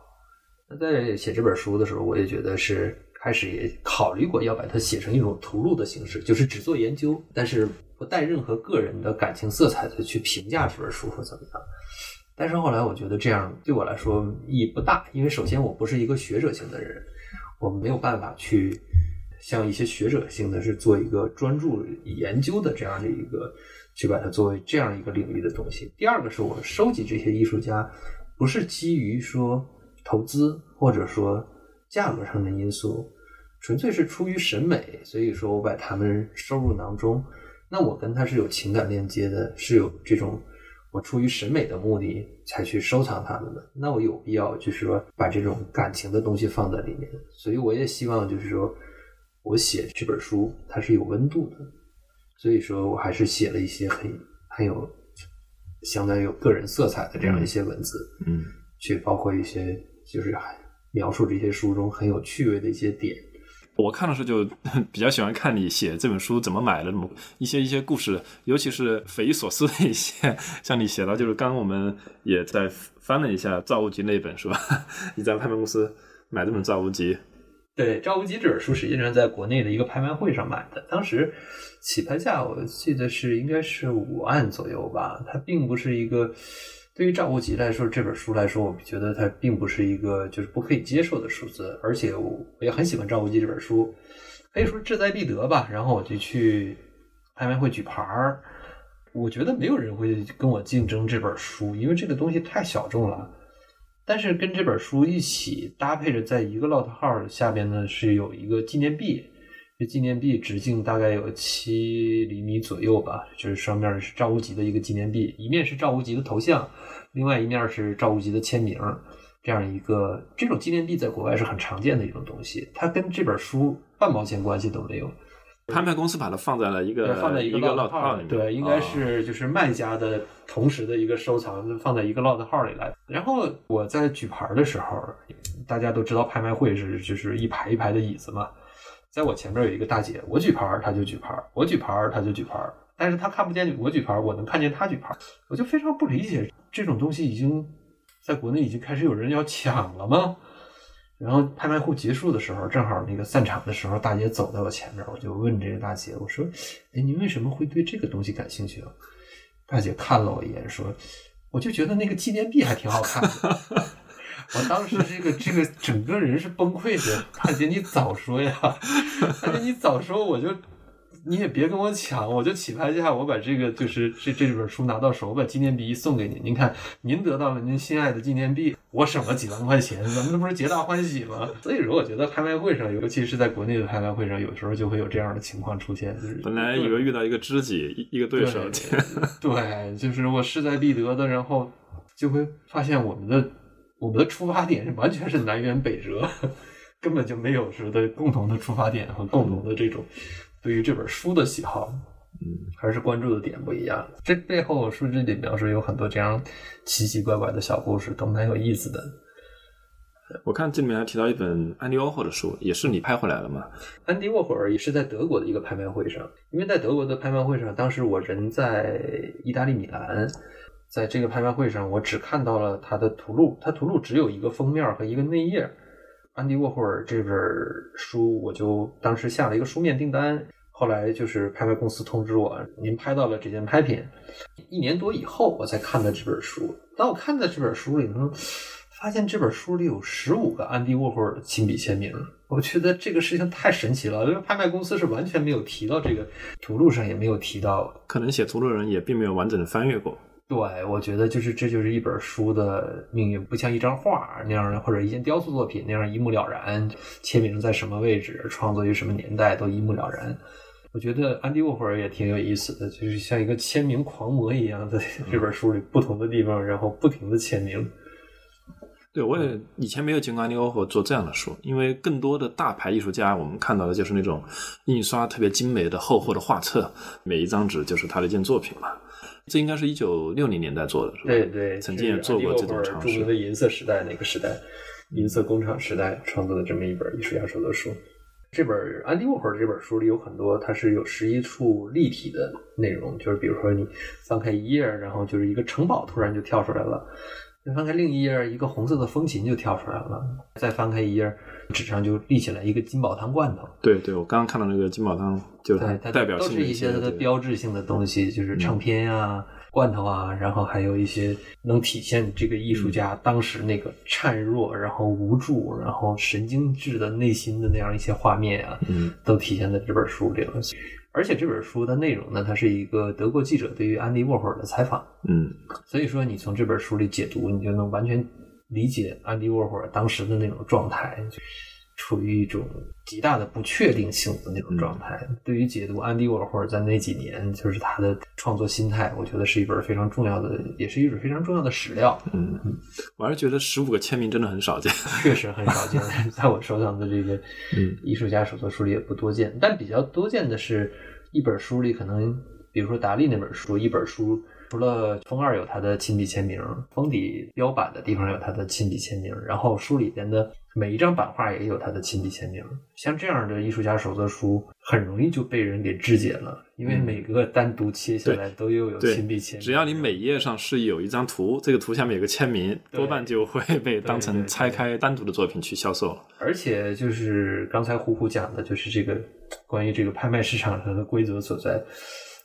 那在写这本书的时候，我也觉得是开始也考虑过要把它写成一种图录的形式，就是只做研究，但是不带任何个人的感情色彩的去评价这本书或怎么样。但是后来我觉得这样对我来说意义不大，因为首先我不是一个学者型的人，我没有办法去像一些学者性的是做一个专注研究的这样的一个去把它作为这样一个领域的东西。第二个是我收集这些艺术家，不是基于说投资或者说价格上的因素，纯粹是出于审美，所以说我把他们收入囊中。那我跟他是有情感链接的，是有这种。我出于审美的目的才去收藏它们的，那我有必要就是说把这种感情的东西放在里面，所以我也希望就是说我写这本书它是有温度的，所以说我还是写了一些很很有相当于有个人色彩的这样一些文字，嗯，去包括一些就是描述这些书中很有趣味的一些点。我看的时候就 比较喜欢看你写这本书怎么买的，么一些一些故事，尤其是匪夷所思的一些。像你写到，就是刚刚我们也在翻了一下《造物集》那本，是吧？你在拍卖公司买这本《造物集》，对，赵无极这本书实际上在国内的一个拍卖会上买的，当时起拍价我记得是应该是五万左右吧。它并不是一个对于赵无极来说这本书来说，我觉得它并不是一个就是不可以接受的数字，而且我也很喜欢赵无极这本书，可以说志在必得吧。然后我就去拍卖会举牌儿。我觉得没有人会跟我竞争这本书，因为这个东西太小众了。但是跟这本书一起搭配着，在一个 lot 号下边呢是有一个纪念币，这纪念币直径大概有七厘米左右吧，就是上面是赵无极的一个纪念币，一面是赵无极的头像，另外一面是赵无极的签名，这样一个这种纪念币在国外是很常见的一种东西，它跟这本书半毛钱关系都没有。拍卖公司把它放在了一个放在一个 lot 号里面，对，应该是就是卖家的同时的一个收藏，放在一个 lot 号里来。然后我在举牌的时候，大家都知道拍卖会是就是一排一排的椅子嘛，在我前面有一个大姐，我举牌她就举牌，我举牌她就举牌，但是她看不见我举牌，我能看见她举牌，我就非常不理解这种东西已经在国内已经开始有人要抢了吗？然后拍卖会结束的时候，正好那个散场的时候，大姐走在我前面，我就问这个大姐，我说：“哎，您为什么会对这个东西感兴趣啊？”大姐看了我一眼，说：“我就觉得那个纪念币还挺好看的。”我当时这个这个整个人是崩溃的，大姐你早说呀！大姐你早说，我就。你也别跟我抢，我就起拍价，我把这个就是这这本书拿到手，我把纪念币一送给您。您看，您得到了您心爱的纪念币，我省了几万块钱，咱们这不是皆大欢喜吗？所以说，我觉得拍卖会上，尤其是在国内的拍卖会上，有时候就会有这样的情况出现。就是本来以为遇到一个知己，一个对手，对，就是我势在必得的，然后就会发现我们的我们的出发点是完全是南辕北辙，根本就没有说的共同的出发点和共同的这种。对于这本书的喜好，嗯，还是关注的点不一样。这背后书籍里描述有很多这样奇奇怪怪的小故事，都蛮有意思的。我看这里面还提到一本安迪沃霍的书，也是你拍回来了吗？安迪沃霍尔也是在德国的一个拍卖会上，因为在德国的拍卖会上，当时我人在意大利米兰，在这个拍卖会上，我只看到了他的图录，他图录只有一个封面和一个内页。安迪沃霍尔这本书，我就当时下了一个书面订单。后来就是拍卖公司通知我，您拍到了这件拍品。一年多以后，我才看的这本书。当我看到这本书里呢，发现这本书里有十五个安迪沃霍尔的亲笔签名。我觉得这个事情太神奇了，因为拍卖公司是完全没有提到这个图录上，也没有提到。可能写图录的人也并没有完整的翻阅过。对，我觉得就是这就是一本书的命运，不像一张画那样，或者一件雕塑作品那样一目了然，签名在什么位置，创作于什么年代都一目了然。我觉得安迪沃霍尔也挺有意思的，就是像一个签名狂魔一样，在 这本书里不同的地方，然后不停的签名。对，我也以前没有见过安迪沃霍做这样的书，因为更多的大牌艺术家，我们看到的就是那种印刷特别精美的厚厚的画册，每一张纸就是他的一件作品嘛。这应该是一九六零年代做的，是吧？对对，曾经也做过这种尝试。著名的银色时代那个时代，银色工厂时代创作的这么一本艺术家手的书。这本安迪沃霍尔这本书里有很多，它是有十一处立体的内容，就是比如说你翻开一页，然后就是一个城堡突然就跳出来了。再翻开另一页，一个红色的风琴就跳出来了。再翻开一页，纸上就立起来一个金宝汤罐头。对对，我刚刚看到那个金宝汤，就它代表都是一些它的标志性的东西，就是唱片呀、罐头啊，然后还有一些能体现这个艺术家当时那个孱弱、然后无助、然后神经质的内心的那样一些画面啊，嗯，都体现在这本书里了。而且这本书的内容呢，它是一个德国记者对于安迪沃霍尔的采访，嗯，所以说你从这本书里解读，你就能完全理解安迪沃霍尔当时的那种状态，处于一种极大的不确定性的那种状态。对于解读安迪沃霍尔在那几年就是他的创作心态，我觉得是一本非常重要的，也是一本非常重要的史料。嗯，我还是觉得十五个签名真的很少见，确实很少见，在我收藏的这个 艺术家手作书里也不多见，但比较多见的是。一本书里可能，比如说达利那本书，一本书除了封二有他的亲笔签名，封底标版的地方有他的亲笔签名，然后书里边的每一张版画也有他的亲笔签名。像这样的艺术家手作书，很容易就被人给肢解了，因为每个单独切下来都又有亲笔签名。只要你每页上是有一张图，这个图下面有个签名，多半就会被当成拆开单独的作品去销售。而且就是刚才虎虎讲的，就是这个关于这个拍卖市场上的规则所在。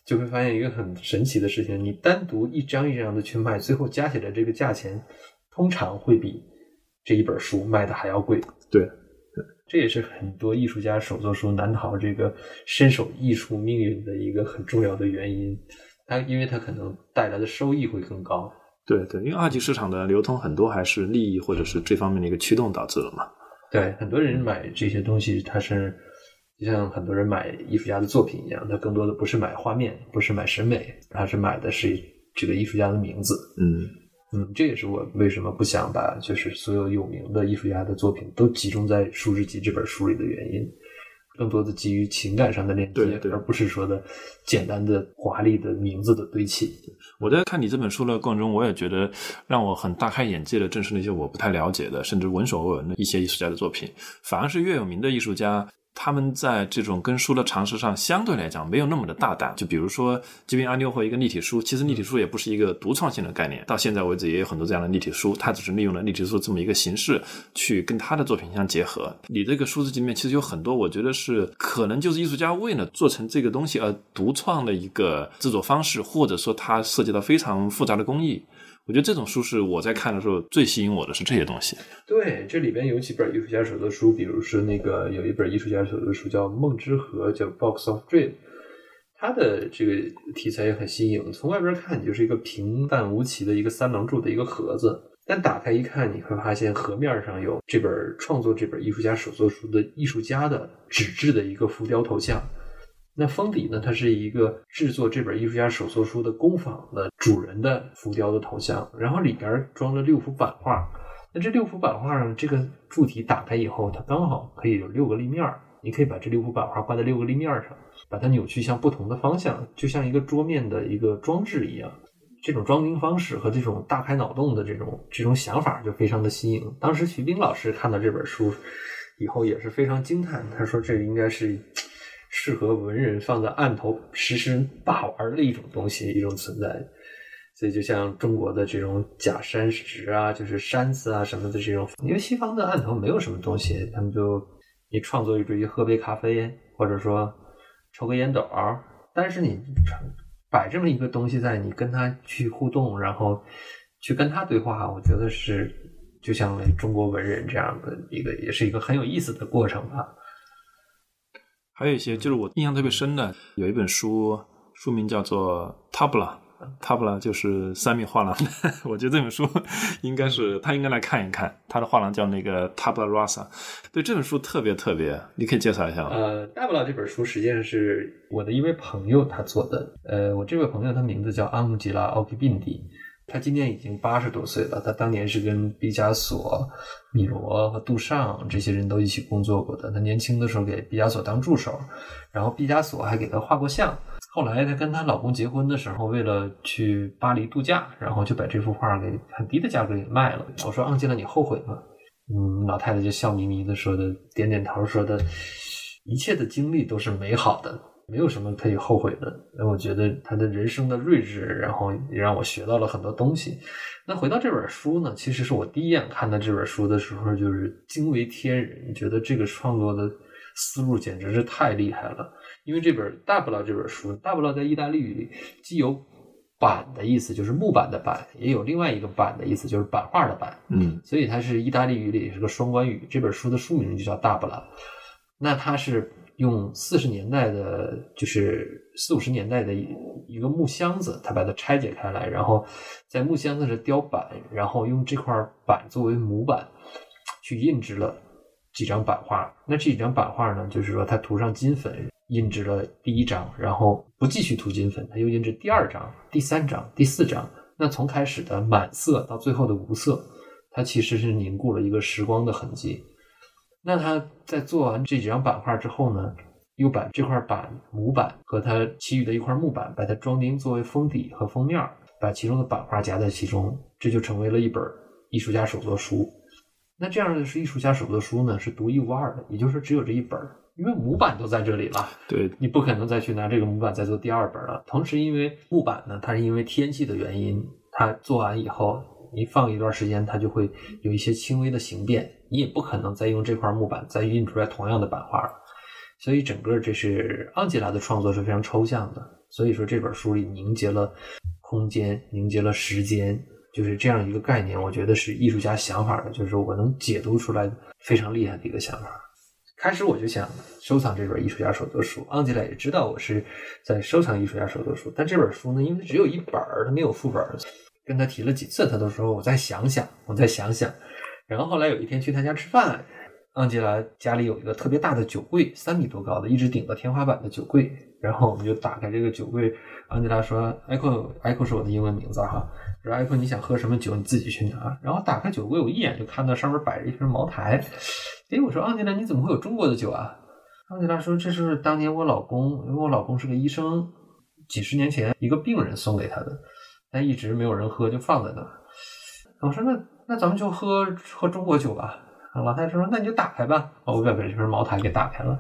就会发现一个很神奇的事情：你单独一张一张的去卖，最后加起来这个价钱，通常会比这一本书卖的还要贵。对，对，这也是很多艺术家手作书难逃这个身手艺术命运的一个很重要的原因。它因为它可能带来的收益会更高。对对，因为二级市场的流通很多还是利益或者是这方面的一个驱动导致了嘛。对，很多人买这些东西，它是。就像很多人买艺术家的作品一样，他更多的不是买画面，不是买审美，而是买的是这个艺术家的名字。嗯嗯，这也是我为什么不想把就是所有有名的艺术家的作品都集中在《数日集》这本书里的原因，更多的基于情感上的链接，而不是说的简单的华丽的名字的堆砌。我在看你这本书的过程中，我也觉得让我很大开眼界的，正是那些我不太了解的，甚至闻所未闻的一些艺术家的作品，反而是越有名的艺术家。他们在这种跟书的尝试上，相对来讲没有那么的大胆。就比如说，即便安妞或一个立体书，其实立体书也不是一个独创性的概念。到现在为止，也有很多这样的立体书，它只是利用了立体书这么一个形式，去跟他的作品相结合。你这个数字界面，其实有很多，我觉得是可能就是艺术家为了做成这个东西而独创的一个制作方式，或者说它涉及到非常复杂的工艺。我觉得这种书是我在看的时候最吸引我的是这些东西。对，这里边有几本艺术家手作书，比如说那个有一本艺术家手作书叫《梦之河》，叫《Box of Dream》，它的这个题材也很新颖。从外边看你，就是一个平淡无奇的一个三棱柱的一个盒子，但打开一看，你会发现盒面上有这本创作这本艺术家手作书的艺术家的纸质的一个浮雕头像。那封底呢？它是一个制作这本艺术家手作书的工坊的主人的浮雕的头像，然后里边装了六幅版画。那这六幅版画呢？这个柱体打开以后，它刚好可以有六个立面你可以把这六幅版画挂在六个立面上，把它扭曲向不同的方向，就像一个桌面的一个装置一样。这种装订方式和这种大开脑洞的这种这种想法就非常的新颖。当时徐冰老师看到这本书以后也是非常惊叹，他说这应该是。适合文人放在案头实时把玩的一种东西，一种存在。所以，就像中国的这种假山石啊，就是山子啊什么的这种，因为西方的案头没有什么东西，他们就你创作一于喝杯咖啡，或者说抽个烟斗，但是你摆这么一个东西在，你跟他去互动，然后去跟他对话，我觉得是就像中国文人这样的一个，也是一个很有意思的过程吧。还有一些就是我印象特别深的，有一本书，书名叫做《Tabla》，Tabla 就是三米画廊。我觉得这本书应该是他应该来看一看，他的画廊叫那个 Tabla Rasa。对这本书特别特别，你可以介绍一下吗？呃，Tabla 这本书实际上是我的一位朋友他做的。呃，我这位朋友他名字叫阿姆吉拉奥皮宾迪。他今年已经八十多岁了。他当年是跟毕加索、米罗和杜尚这些人都一起工作过的。他年轻的时候给毕加索当助手，然后毕加索还给他画过像。后来他跟他老公结婚的时候，为了去巴黎度假，然后就把这幅画给很低的价格给卖了。我说：“昂吉了，你后悔吗？”嗯，老太太就笑眯眯的说的，点点头说的，一切的经历都是美好的。没有什么可以后悔的。那我觉得他的人生的睿智，然后也让我学到了很多东西。那回到这本书呢，其实是我第一眼看到这本书的时候，就是惊为天人，觉得这个创作的思路简直是太厉害了。因为这本《大不了》这本书，《大不了》在意大利语里既有“板”的意思，就是木板的“板”，也有另外一个“板”的意思，就是版画的“版”。嗯，所以它是意大利语里是个双关语。这本书的书名就叫《大不了》。那它是。用四十年代的，就是四五十年代的一个木箱子，他把它拆解开来，然后在木箱子上雕版，然后用这块板作为模板去印制了几张版画。那这几张版画呢，就是说他涂上金粉，印制了第一张，然后不继续涂金粉，他又印制第二张、第三张、第四张。那从开始的满色到最后的无色，它其实是凝固了一个时光的痕迹。那他在做完这几张版画之后呢，又把这块板模板和他其余的一块木板，把它装订作为封底和封面，把其中的版画夹在其中，这就成为了一本艺术家手作书。那这样的是艺术家手作书呢，是独一无二的，也就是说只有这一本，因为模板都在这里了，对，你不可能再去拿这个模板再做第二本了。同时，因为木板呢，它是因为天气的原因，它做完以后，你放一段时间，它就会有一些轻微的形变，你也不可能再用这块木板再印出来同样的版画了。所以，整个这是昂吉拉的创作是非常抽象的。所以说，这本书里凝结了空间，凝结了时间。就是这样一个概念，我觉得是艺术家想法的，就是我能解读出来非常厉害的一个想法。开始我就想收藏这本艺术家手作书，昂吉拉也知道我是在收藏艺术家手作书，但这本书呢，因为只有一本儿，它没有副本，跟他提了几次，他都说我再想想，我再想想。然后后来有一天去他家吃饭，昂吉拉家里有一个特别大的酒柜，三米多高的，一直顶到天花板的酒柜。然后我们就打开这个酒柜，昂吉拉说：“Echo，Echo 是我的英文名字哈。”说艾克，你想喝什么酒，你自己去拿。然后打开酒柜，我一眼就看到上面摆着一瓶茅台。哎，我说昂吉拉，你怎么会有中国的酒啊？昂吉拉说，这是当年我老公，因为我老公是个医生，几十年前一个病人送给他的，但一直没有人喝，就放在那儿。我说那那咱们就喝喝中国酒吧。老太太说，那你就打开吧。我把这瓶茅台给打开了。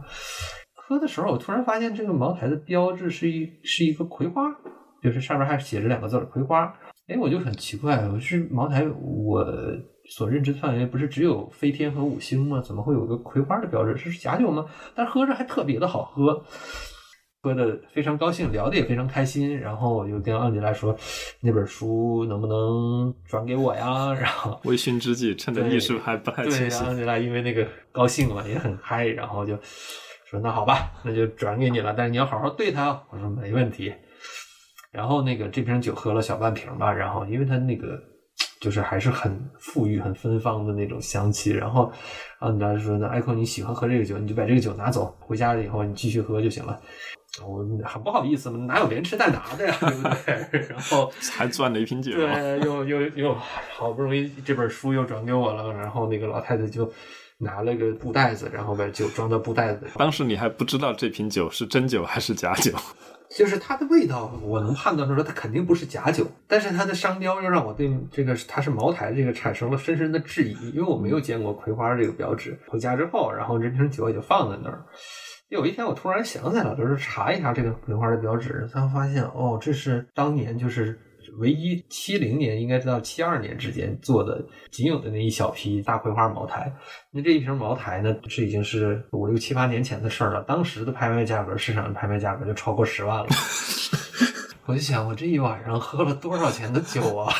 喝的时候，我突然发现这个茅台的标志是一是一个葵花，就是上面还写着两个字葵花。哎，我就很奇怪，我是茅台，我所认知范围不是只有飞天和五星吗？怎么会有个葵花的标志？这是假酒吗？但喝着还特别的好喝，喝的非常高兴，聊的也非常开心。然后我就跟奥吉拉说，那本书能不能转给我呀？然后微醺之际，趁着艺术还不太清晰，昂吉拉因为那个高兴嘛，也很嗨，然后就说那好吧，那就转给你了，但是你要好好对他。我说没问题。然后那个这瓶酒喝了小半瓶吧，然后因为它那个就是还是很馥郁、很芬芳的那种香气。然后啊，你当时说那艾克你喜欢喝这个酒，你就把这个酒拿走，回家了以后你继续喝就行了。我很不好意思嘛，哪有连吃带拿的呀，对不对？然后 还赚了一瓶酒，对，又又又好不容易这本书又转给我了，然后那个老太太就拿了个布袋子，然后把酒装到布袋子。当时你还不知道这瓶酒是真酒还是假酒。就是它的味道，我能判断出来，它肯定不是假酒。但是它的商标又让我对这个它是茅台这个产生了深深的质疑，因为我没有见过葵花这个标志。回家之后，然后这瓶酒也就放在那儿。有一天我突然想起来，就是查一下这个葵花的标志，才发现哦，这是当年就是。唯一七零年应该到七二年之间做的仅有的那一小批大葵花茅台，那这一瓶茅台呢，是已经是五六七八年前的事儿了。当时的拍卖价格，市场的拍卖价格就超过十万了。我就想，我这一晚上喝了多少钱的酒啊？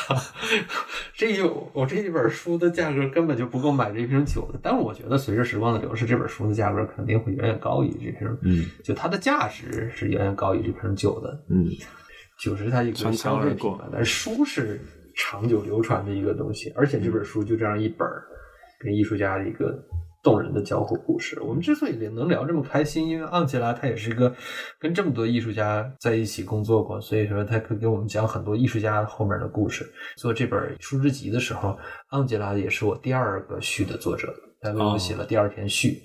这一我这一本书的价格根本就不够买这瓶酒的。但是我觉得，随着时光的流逝，这本书的价格肯定会远远高于这瓶。嗯，就它的价值是远远高于这瓶酒的。嗯。酒是它一个消费品，但书是长久流传的一个东西，而且这本书就这样一本，跟艺术家的一个动人的交互故事。我们之所以能聊这么开心，因为昂吉拉他也是一个跟这么多艺术家在一起工作过，所以说他可以给我们讲很多艺术家后面的故事。做这本书之集的时候，昂吉拉也是我第二个序的作者，他为我写了第二篇序。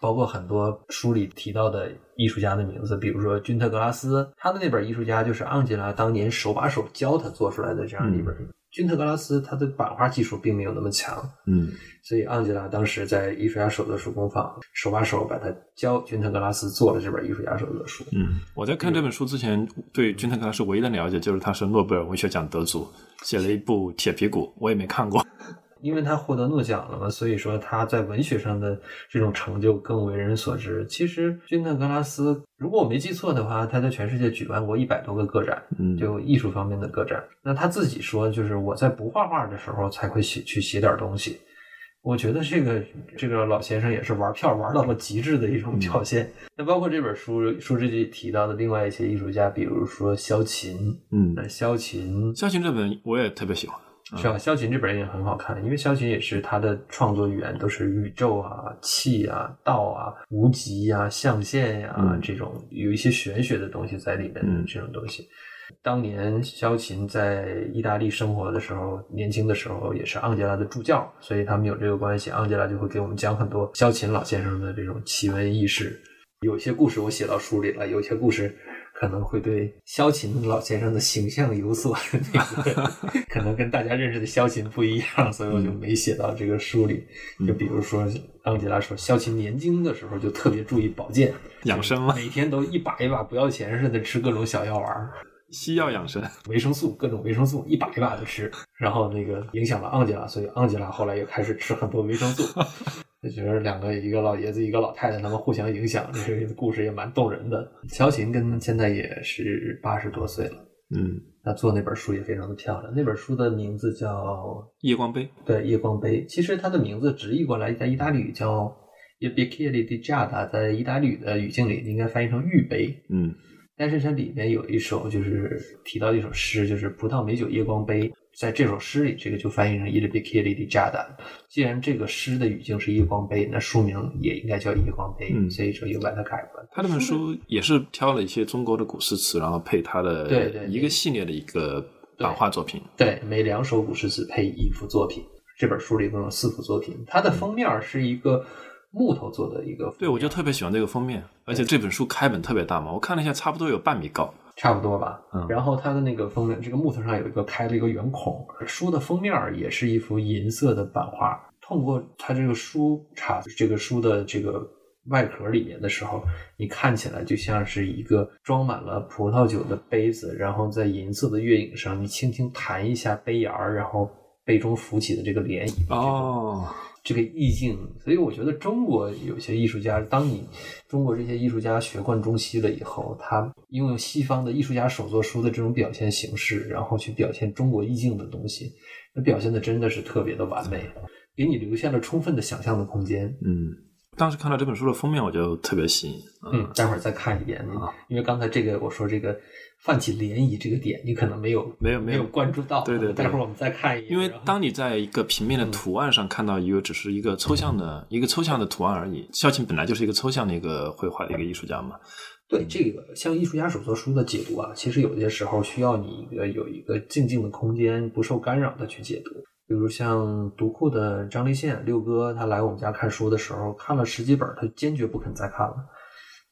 包括很多书里提到的艺术家的名字，比如说君特格拉斯，他的那本艺术家就是昂吉拉当年手把手教他做出来的这样一本。君特格拉斯他的版画技术并没有那么强，嗯，所以安吉拉当时在艺术家手册书工坊手把手把他教君特格拉斯做了这本艺术家手册书。嗯，我在看这本书之前，对君特格拉斯唯一的了解就是他是诺贝尔文学奖得主，写了一部《铁皮鼓》，我也没看过。因为他获得诺奖了嘛，所以说他在文学上的这种成就更为人所知。其实君特格拉斯，如果我没记错的话，他在全世界举办过一百多个个展，就艺术方面的个展。那他自己说，就是我在不画画的时候才会写去写点东西。我觉得这个这个老先生也是玩票玩到了极致的一种表现。那包括这本书书之里提到的另外一些艺术家，比如说萧琴，嗯，萧琴，萧琴这本我也特别喜欢。是吧？萧琴这本也很好看，因为萧琴也是他的创作语言都是宇宙啊、气啊、道啊、无极呀、象限呀这种有一些玄学的东西在里面的这种东西。当年萧琴在意大利生活的时候，年轻的时候也是昂吉拉的助教，所以他们有这个关系。昂吉拉就会给我们讲很多萧琴老先生的这种奇闻异事。有些故事我写到书里了，有些故事可能会对萧琴老先生的形象有所那个，可能跟大家认识的萧琴不一样，所以我就没写到这个书里。就比如说，安吉拉说，萧琴年轻的时候就特别注意保健养生了？每天都一把一把不要钱似的吃各种小药丸。西药养生，维生素各种维生素一把一把的吃，然后那个影响了昂吉拉，所以昂吉拉后来也开始吃很多维生素。就觉得两个一个老爷子一个老太太，他们互相影响，这个故事也蛮动人的。乔琴跟现在也是八十多岁了，嗯，他做那本书也非常的漂亮。那本书的名字叫《夜光杯》，对，《夜光杯》。其实它的名字直译过来在意大利语叫 Il bicchiere di giada，在意大利语的语境里应该翻译成玉杯。嗯。但是它里面有一首，就是提到一首诗，就是葡萄美酒夜光杯。在这首诗里，这个就翻译成 Il bicchiere di giada。既然这个诗的语境是夜光杯，那书名也应该叫夜光杯。嗯，所以说又把它改过来。他这本书也是挑了一些中国的古诗词，然后配他的对对一个系列的一个版画作品。对，每两首古诗词配一幅作品。这本书里共有四幅作品，它的封面是一个。木头做的一个，对我就特别喜欢这个封面，而且这本书开本特别大嘛，我看了一下，差不多有半米高，差不多吧。嗯，然后它的那个封面，这个木头上有一个开了一个圆孔，书的封面也是一幅银色的版画。通过它这个书插这个书的这个外壳里面的时候，你看起来就像是一个装满了葡萄酒的杯子，然后在银色的月影上，你轻轻弹一下杯沿儿，然后杯中浮起的这个涟漪。哦。这个意境，所以我觉得中国有些艺术家，当你中国这些艺术家学贯中西了以后，他拥有西方的艺术家手作书的这种表现形式，然后去表现中国意境的东西，那表现的真的是特别的完美，给你留下了充分的想象的空间。嗯，当时看到这本书的封面，我就特别吸引。嗯，待会儿再看一遍啊，因为刚才这个我说这个。泛起涟漪这个点，你可能没有没有没有关注到。对对，待会儿我们再看一眼。因为当你在一个平面的图案上看到一个只是一个抽象的一个抽象的图案而已，萧晴本来就是一个抽象的一个绘画的一个艺术家嘛。对这个像艺术家手作书的解读啊，其实有些时候需要你一个有一个静静的空间，不受干扰的去解读。比如像读库的张立宪六哥，他来我们家看书的时候，看了十几本，他坚决不肯再看了。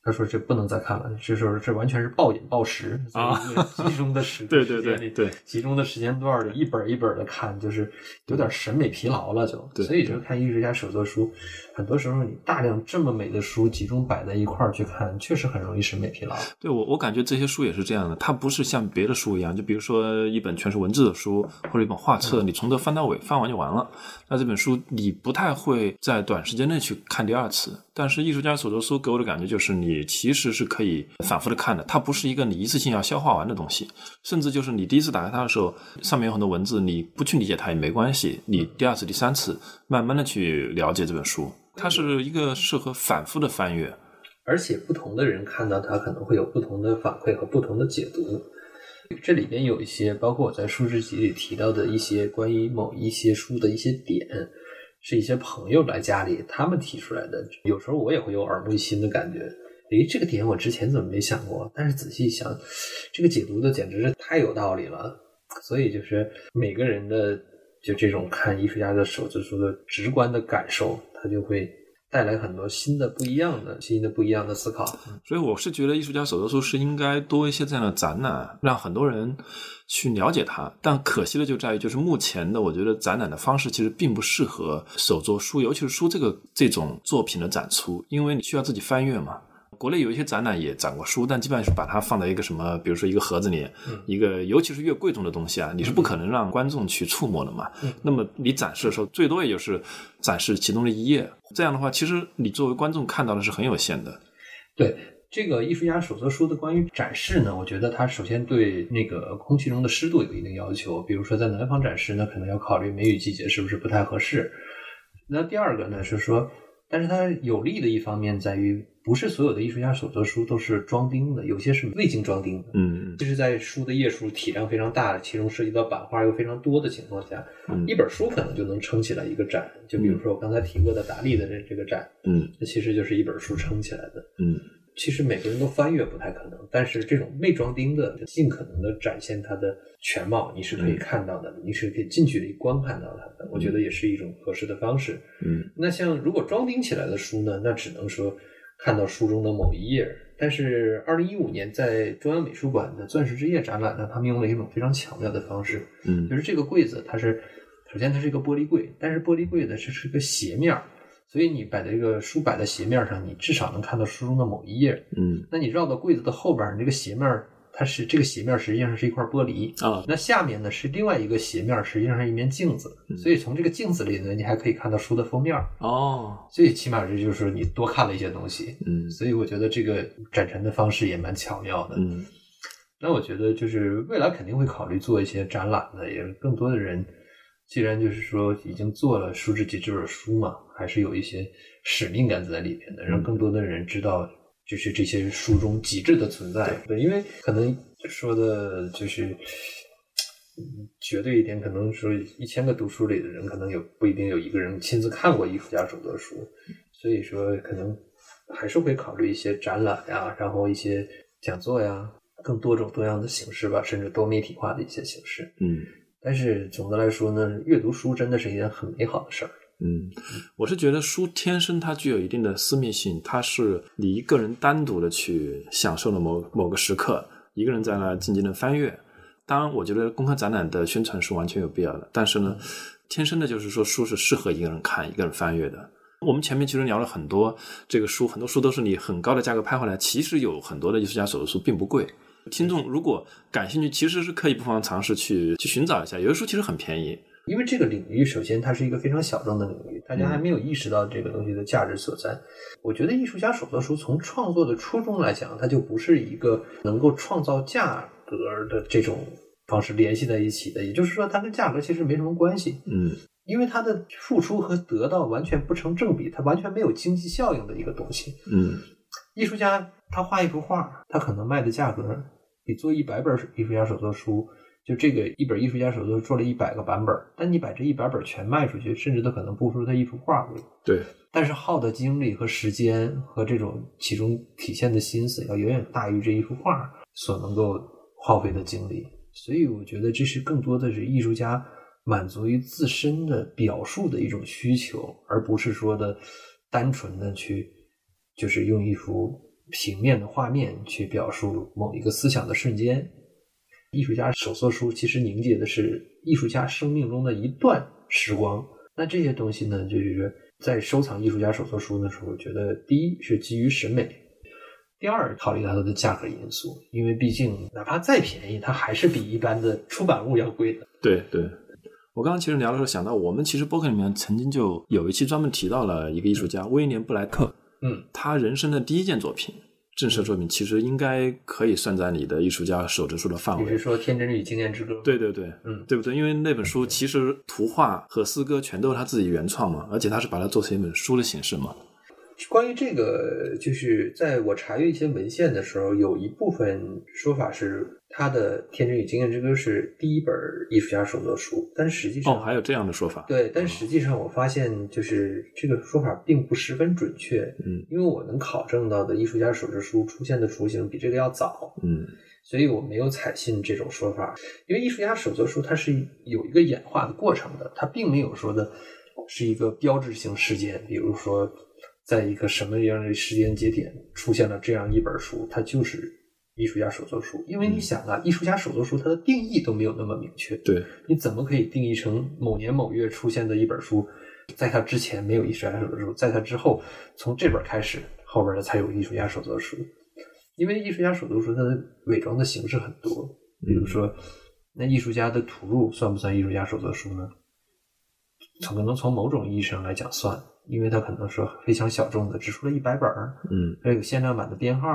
他说：“这不能再看了，这时候这完全是暴饮暴食啊！集中的时 对对对对，集中的时间段里一本一本的看，就是有点审美疲劳了，就所以就看艺术家手作书，很多时候你大量这么美的书集中摆在一块儿去看，确实很容易审美疲劳。对我我感觉这些书也是这样的，它不是像别的书一样，就比如说一本全是文字的书或者一本画册，你从头翻到尾，翻完就完了。那这本书你不太会在短时间内去看第二次，但是艺术家所作书给我的感觉就是。”你其实是可以反复的看的，它不是一个你一次性要消化完的东西，甚至就是你第一次打开它的时候，上面有很多文字，你不去理解它也没关系，你第二次、第三次慢慢的去了解这本书，它是一个适合反复的翻阅，而且不同的人看到它可能会有不同的反馈和不同的解读。这里边有一些，包括我在书之集里提到的一些关于某一些书的一些点。是一些朋友来家里，他们提出来的。有时候我也会有耳目一新的感觉。诶，这个点我之前怎么没想过？但是仔细想，这个解读的简直是太有道理了。所以就是每个人的就这种看艺术家的手作书的直观的感受，他就会带来很多新的、不一样的、新的、不一样的思考。所以我是觉得艺术家手作书是应该多一些这样的展览，让很多人去了解它。但可惜的就在于，就是目前的我觉得展览的方式其实并不适合手作书，尤其是书这个这种作品的展出，因为你需要自己翻阅嘛。国内有一些展览也展过书，但基本上是把它放在一个什么，比如说一个盒子里，一个尤其是越贵重的东西啊，你是不可能让观众去触摸的嘛。那么你展示的时候，最多也就是展示其中的一页，这样的话，其实你作为观众看到的是很有限的。对这个艺术家手册书的关于展示呢，我觉得它首先对那个空气中的湿度有一定要求，比如说在南方展示，呢可能要考虑梅雨季节是不是不太合适。那第二个呢是说。但是它有利的一方面在于，不是所有的艺术家手册书都是装订的，有些是未经装订的。嗯，就是在书的页数体量非常大的，其中涉及到版画又非常多的情况下，一本书可能就能撑起来一个展。就比如说我刚才提过的达利的这这个展，嗯，那其实就是一本书撑起来的。嗯。其实每个人都翻阅不太可能，但是这种未装订的，尽可能的展现它的全貌，你是可以看到的，你是可以近距离观看到它的。我觉得也是一种合适的方式。嗯，那像如果装订起来的书呢，那只能说看到书中的某一页，但是二零一五年在中央美术馆的钻石之夜展览呢，他们用了一种非常巧妙的方式，嗯就是这个柜子它是首先它是一个玻璃柜，但是玻璃柜的是一个斜面儿，所以你把这个书摆在斜面上，你至少能看到书中的某一页。嗯那你绕到柜子的后边，你这个斜面它是这个斜面实际上是一块玻璃，啊那下面呢是另外一个斜面，实际上是一面镜子，所以从这个镜子里呢，你还可以看到书的封面，哦所以起码这就是你多看了一些东西。嗯所以我觉得这个展陈的方式也蛮巧妙的。嗯那我觉得就是未来肯定会考虑做一些展览的，也更多的人，既然就是说已经做了《书之集》这本书嘛，还是有一些使命感在里边的，让更多的人知道，就是这些书中极致的存在。对，因为可能说的就是。嗯绝对一点，可能说一千个读书里的人，可能有不一定有一个人亲自看过艺术家手作书，所以说可能还是会考虑一些展览呀，然后一些讲座呀，更多种多样的形式吧，甚至多媒体化的一些形式。嗯但是总的来说呢，阅读书真的是一件很美好的事儿。嗯，我是觉得书天生它具有一定的私密性，它是你一个人单独的去享受了某某个时刻，一个人在那静静的翻阅。当然，我觉得公开展览的宣传是完全有必要的，但是呢，天生的就是说书是适合一个人看、一个人翻阅的。我们前面其实聊了很多这个书，很多书都是你很高的价格拍回来，其实有很多的艺术家手的书并不贵。听众如果感兴趣，其实是可以不妨尝试去去寻找一下，有的书其实很便宜。因为这个领域，首先它是一个非常小众的领域，大家还没有意识到这个东西的价值所在。我觉得艺术家手作书从创作的初衷来讲，它就不是一个能够创造价格的这种方式联系在一起的。也就是说，它跟价格其实没什么关系，嗯因为它的付出和得到完全不成正比，它完全没有经济效应的一个东西。嗯艺术家他画一幅画，他可能卖的价格比做一百本艺术家手作书，就这个一本艺术家手作做了一百个版本，但你把这一百本全卖出去，甚至他可能不出他一幅画贵。对，但是耗的精力和时间和这种其中体现的心思，要远远大于这一幅画所能够耗费的精力。所以我觉得这是更多的是艺术家满足于自身的表述的一种需求，而不是说的单纯的去就是用一幅平面的画面去表述某一个思想的瞬间。艺术家手作书其实凝结的是艺术家生命中的一段时光。那这些东西呢，就是在收藏艺术家手作书的时候，觉得第一是基于审美，第二考虑到它的价格因素，因为毕竟哪怕再便宜，它还是比一般的出版物要贵的。对对，我刚刚其实聊的时候想到，我们其实播客里面曾经就有一期专门提到了一个艺术家威廉布莱克，嗯，他人生的第一件作品，正式作品，其实应该可以算在你的艺术家手指书的范围。比如说《天真与经验之歌》。对对对，嗯对不对？因为那本书其实图画和诗歌全都是他自己原创嘛，而且他是把它做成一本书的形式嘛。关于这个，就是在我查阅一些文献的时候，有一部分说法是他的《天真与经验之歌》是第一本艺术家手作书，但实际上哦，还有这样的说法。对，但实际上我发现，就是这个说法并不十分准确。嗯因为我能考证到的艺术家手作书出现的雏形比这个要早，嗯所以我没有采信这种说法。因为艺术家手作书它是有一个演化的过程的，它并没有说的是一个标志性事件，比如说在一个什么样的时间节点出现了这样一本书，它就是艺术家手作书。因为你想啊，艺术家手作书它的定义都没有那么明确，对，你怎么可以定义成某年某月出现的一本书，在它之前没有艺术家手作书，在它之后从这本开始，后边的才有艺术家手作书。因为艺术家手作书它的伪装的形式很多，比如说，那艺术家的图录算不算艺术家手作书呢？从可能从某种意义上来讲算，因为它可能说非常小众的，只出了一百本儿，嗯还有限量版的编号，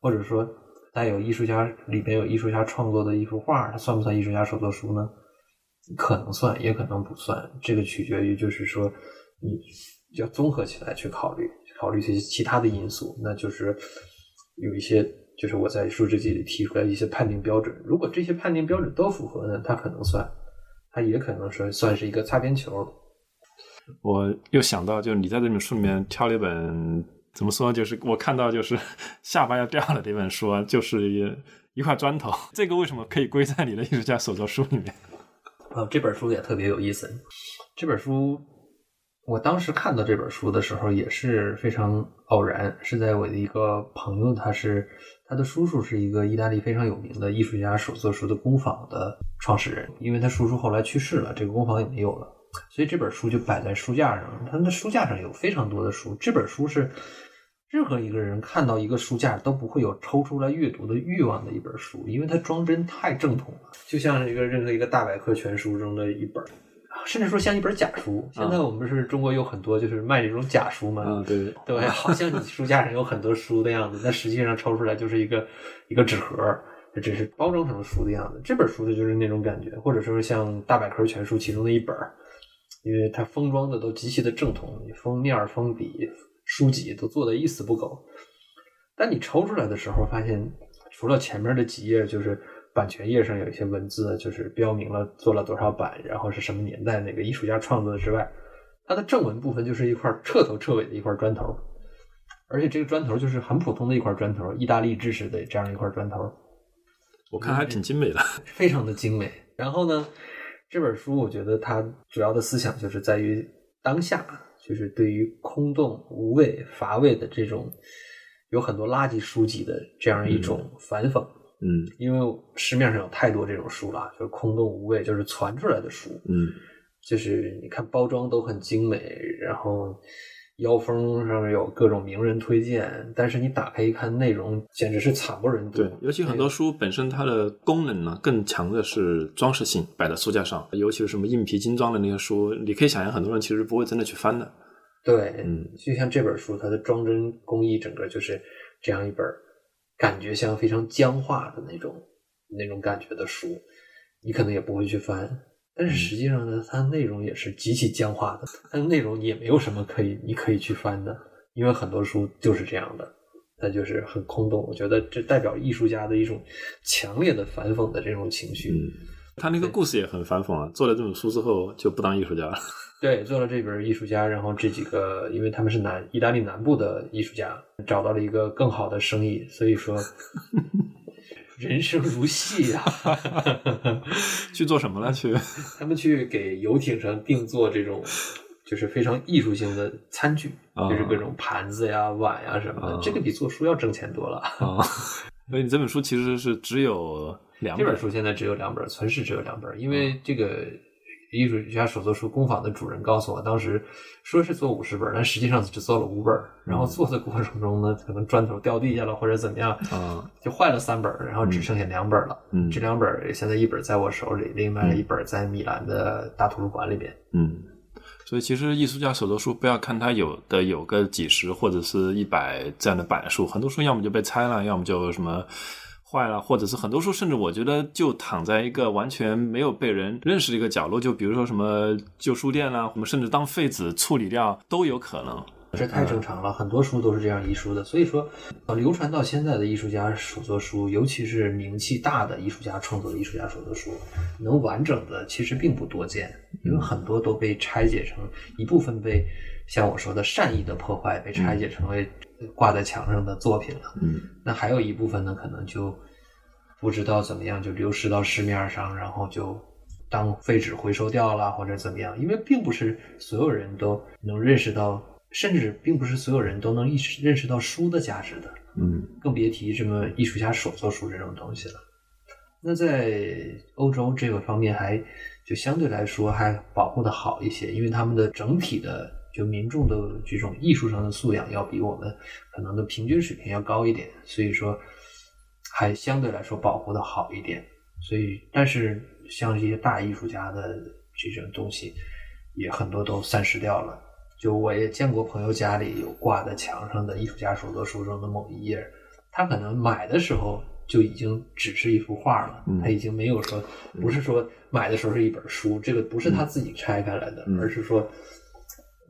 或者说带有艺术家里边有艺术家创作的一幅画，它算不算艺术家手作书呢？可能算，也可能不算，这个取决于就是说你要综合起来去考虑，考虑一些其他的因素，那就是有一些就是我在书之记里提出来一些判定标准，如果这些判定标准都符合呢，它可能算，它也可能说算是一个擦边球。我又想到，就是你在这本书里面挑了一本，怎么说？就是我看到就是 下巴要掉了的一本书，就是一一块砖头。这个为什么可以归在你的艺术家手作书里面？啊，这本书也特别有意思。这本书我当时看到这本书的时候也是非常偶然，是在我的一个朋友，他是他的叔叔是一个意大利非常有名的艺术家手作书的工坊的创始人，因为他叔叔后来去世了，这个工坊也没有了，所以这本书就摆在书架上。它的书架上有非常多的书，这本书是任何一个人看到一个书架都不会有抽出来阅读的欲望的一本书，因为它装帧太正统了，就像一个任何一个大百科全书中的一本。甚至说像一本假书，现在我们是中国有很多就是卖这种假书嘛，嗯，对对，好像你书架上有很多书的样子，但实际上抽出来就是一个一个纸盒，它只是包装成书的样子。这本书的就是那种感觉，或者说像大百科全书其中的一本，因为它封装的都极其的正统，封面、封底、书籍都做的一丝不苟。但你抽出来的时候，发现除了前面的几页就是。版权页上有一些文字，就是标明了做了多少版，然后是什么年代哪个艺术家创作的之外，它的正文部分就是一块彻头彻尾的一块砖头，而且这个砖头就是很普通的一块砖头，意大利制式的这样一块砖头。我看还挺精美的，非常的精美。然后呢，这本书我觉得它主要的思想就是在于当下，就是对于空洞、无味、乏味的这种有很多垃圾书籍的这样一种反讽。嗯，因为市面上有太多这种书了，就是空洞无味，就是传出来的书。嗯，就是你看包装都很精美，然后腰封上面有各种名人推荐，但是你打开一看，内容简直是惨不忍睹。对，尤其很多书本身它的功能呢更强的是装饰性，摆在书架上，尤其是什么硬皮精装的那些书，你可以想象很多人其实不会真的去翻的。对，嗯，就像这本书，它的装帧工艺整个就是这样一本。感觉像非常僵化的那种那种感觉的书，你可能也不会去翻。但是实际上呢，它内容也是极其僵化的，它的内容也没有什么可以你可以去翻的，因为很多书就是这样的，它就是很空洞。我觉得这代表艺术家的一种强烈的反讽的这种情绪。嗯，他那个故事也很反讽啊，做了这本书之后就不当艺术家了。对，做了这本艺术家，然后这几个，因为他们是南意大利南部的艺术家，找到了一个更好的生意，所以说人生如戏呀。去做什么了？去他们去给游艇上定做这种，就是非常艺术性的餐具，就是各种盘子呀、碗呀什么的。这个比做书要挣钱多了。啊，所以你这本书其实是只有两本。这本书现在只有两本，存世只有两本，因为这个。艺术家手作书工坊的主人告诉我，当时说是做五十本，但实际上只做了五本。然后做的过程中呢，可能砖头掉地下了或者怎么样，啊，就坏了三本，然后只剩下两本了。嗯，这两本现在一本在我手里，另外一本在米兰的大图书馆里边。嗯，所以其实艺术家手作书不要看它有的有个几十或者是一百这样的版数，很多书要么就被拆了，要么就什么。坏了，或者是很多书，甚至我觉得就躺在一个完全没有被人认识的一个角落，就比如说什么旧书店啦，我们甚至当废纸处理掉都有可能。这太正常了，很多书都是这样遗书的。所以说，呃流传到现在的艺术家手作书，尤其是名气大的艺术家创作的艺术家手作书，能完整的其实并不多见，因为很多都被拆解成一部分被像我说的善意的破坏，被拆解成为。挂在墙上的作品了，嗯，那还有一部分呢，可能就不知道怎么样就流失到市面上，然后就当废纸回收掉了，或者怎么样？因为并不是所有人都能认识到，甚至并不是所有人都能意识认识到书的价值的，嗯，更别提什么艺术家手作书这种东西了。那在欧洲这个方面，还就相对来说还保护的好一些，因为他们的整体的。就民众的这种艺术上的素养要比我们可能的平均水平要高一点，所以说还相对来说保护的好一点。所以，但是像这些大艺术家的这种东西，也很多都散失掉了。就我也见过朋友家里有挂在墙上的艺术家手作书中的某一页，他可能买的时候就已经只是一幅画了，他已经没有说不是说买的时候是一本书，这个不是他自己拆开来的，而是说。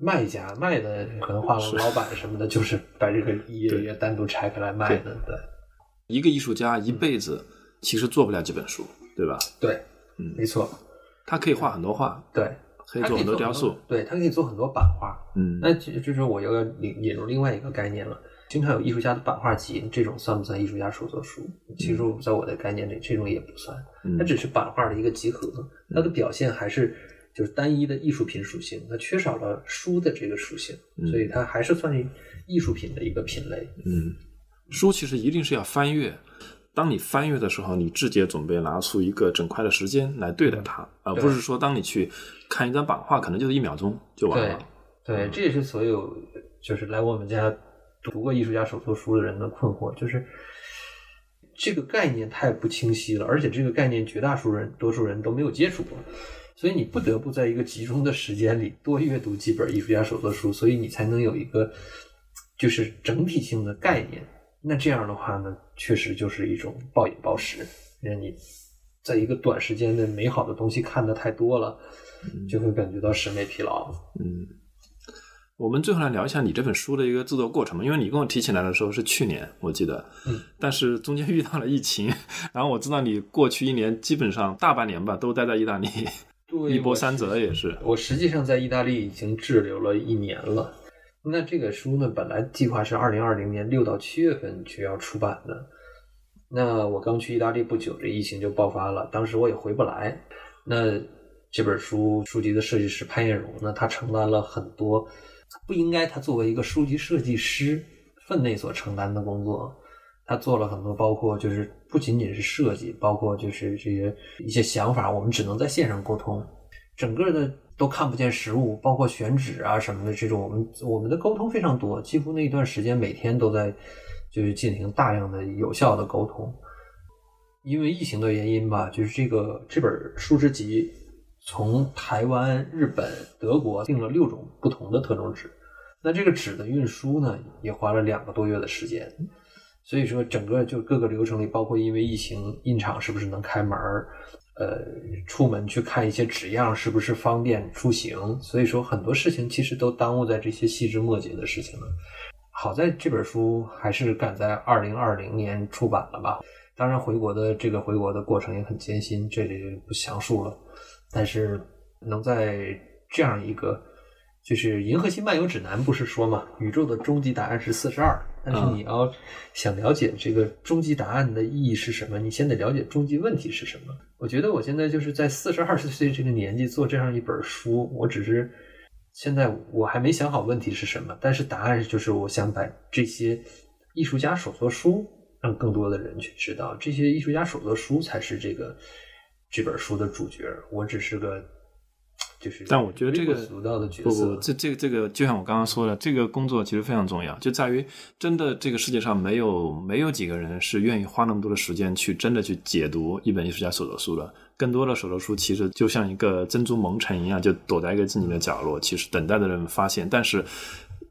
卖家卖的可能画廊老板什么的，就是把这个一页页单独拆开来卖的。对，一个艺术家一辈子其实做不了几本书，对吧？对，嗯，没错。他可以画很多画，对，可以做很多雕塑，对他可以做很多版画。嗯，那就是我又要引引入另外一个概念了。经常有艺术家的版画集，这种算不算艺术家手作书？其实，在我的概念里，这种也不算，它只是版画的一个集合，它的表现还是。就是单一的艺术品属性，它缺少了书的这个属性，所以它还是算是艺术品的一个品类。嗯，书其实一定是要翻阅。当你翻阅的时候，你直接准备拿出一个整块的时间来对待它，而不是说当你去看一张版画，可能就是一秒钟就完了。对，这也是所有就是来我们家读过艺术家手作书的人的困惑，就是这个概念太不清晰了，而且这个概念绝大数人多数人都没有接触过，所以你不得不在一个集中的时间里多阅读几本艺术家手作书，所以你才能有一个就是整体性的概念。那这样的话呢，确实就是一种暴饮暴食，让你在一个短时间内美好的东西看的太多了，就会感觉到审美疲劳。嗯，我们最后来聊一下你这本书的一个制作过程吧，因为你跟我提起来的时候是去年，我记得，嗯，但是中间 遇到了疫情，然后我知道你过去一年基本上大半年吧都待在意大利，对，一波三折也是。我实际上在意大利已经滞留了一年了。那这个书呢，本来计划是二零二零年六到七月份就要出版的。那我刚去意大利不久，这疫情就爆发了，当时我也回不来。那这本书书籍的设计师潘艳荣呢，他承担了很多不应该他作为一个书籍设计师分内所承担的工作。他做了很多，包括就是不仅仅是设计，包括就是这些一些想法，我们只能在线上沟通，整个的。都看不见实物，包括选址啊什么的这种，我们我们的沟通非常多，几乎那一段时间每天都在就是进行大量的有效的沟通。因为疫情的原因吧，就是这个这本书之集从台湾、日本、德国订了六种不同的特种纸，那这个纸的运输呢也花了两个多月的时间，所以说整个就各个流程里，包括因为疫情印厂是不是能开门儿呃，出门去看一些纸样是不是方便出行？所以说很多事情其实都耽误在这些细枝末节的事情了。好在这本书还是赶在二零二零年出版了吧？当然回国的这个回国的过程也很艰辛，这里就不详述了。但是能在这样一个。就是《银河系漫游指南》不是说嘛，宇宙的终极答案是四十二。但是你要想了解这个终极答案的意义是什么，你先得了解终极问题是什么。我觉得我现在就是在四十二岁这个年纪做这样一本书，我只是现在我还没想好问题是什么，但是答案就是我想把这些艺术家手作书让更多的人去知道，这些艺术家手作书才是这个这本书的主角，我只是个。就是，但我觉得这个不不，这这个这个就像我刚刚说的，这个工作其实非常重要，就在于真的这个世界上没有没有几个人是愿意花那么多的时间去真的去解读一本艺术家手作书的。更多的手作书其实就像一个珍珠蒙尘一样，就躲在一个静静的角落，其实等待的人发现，但是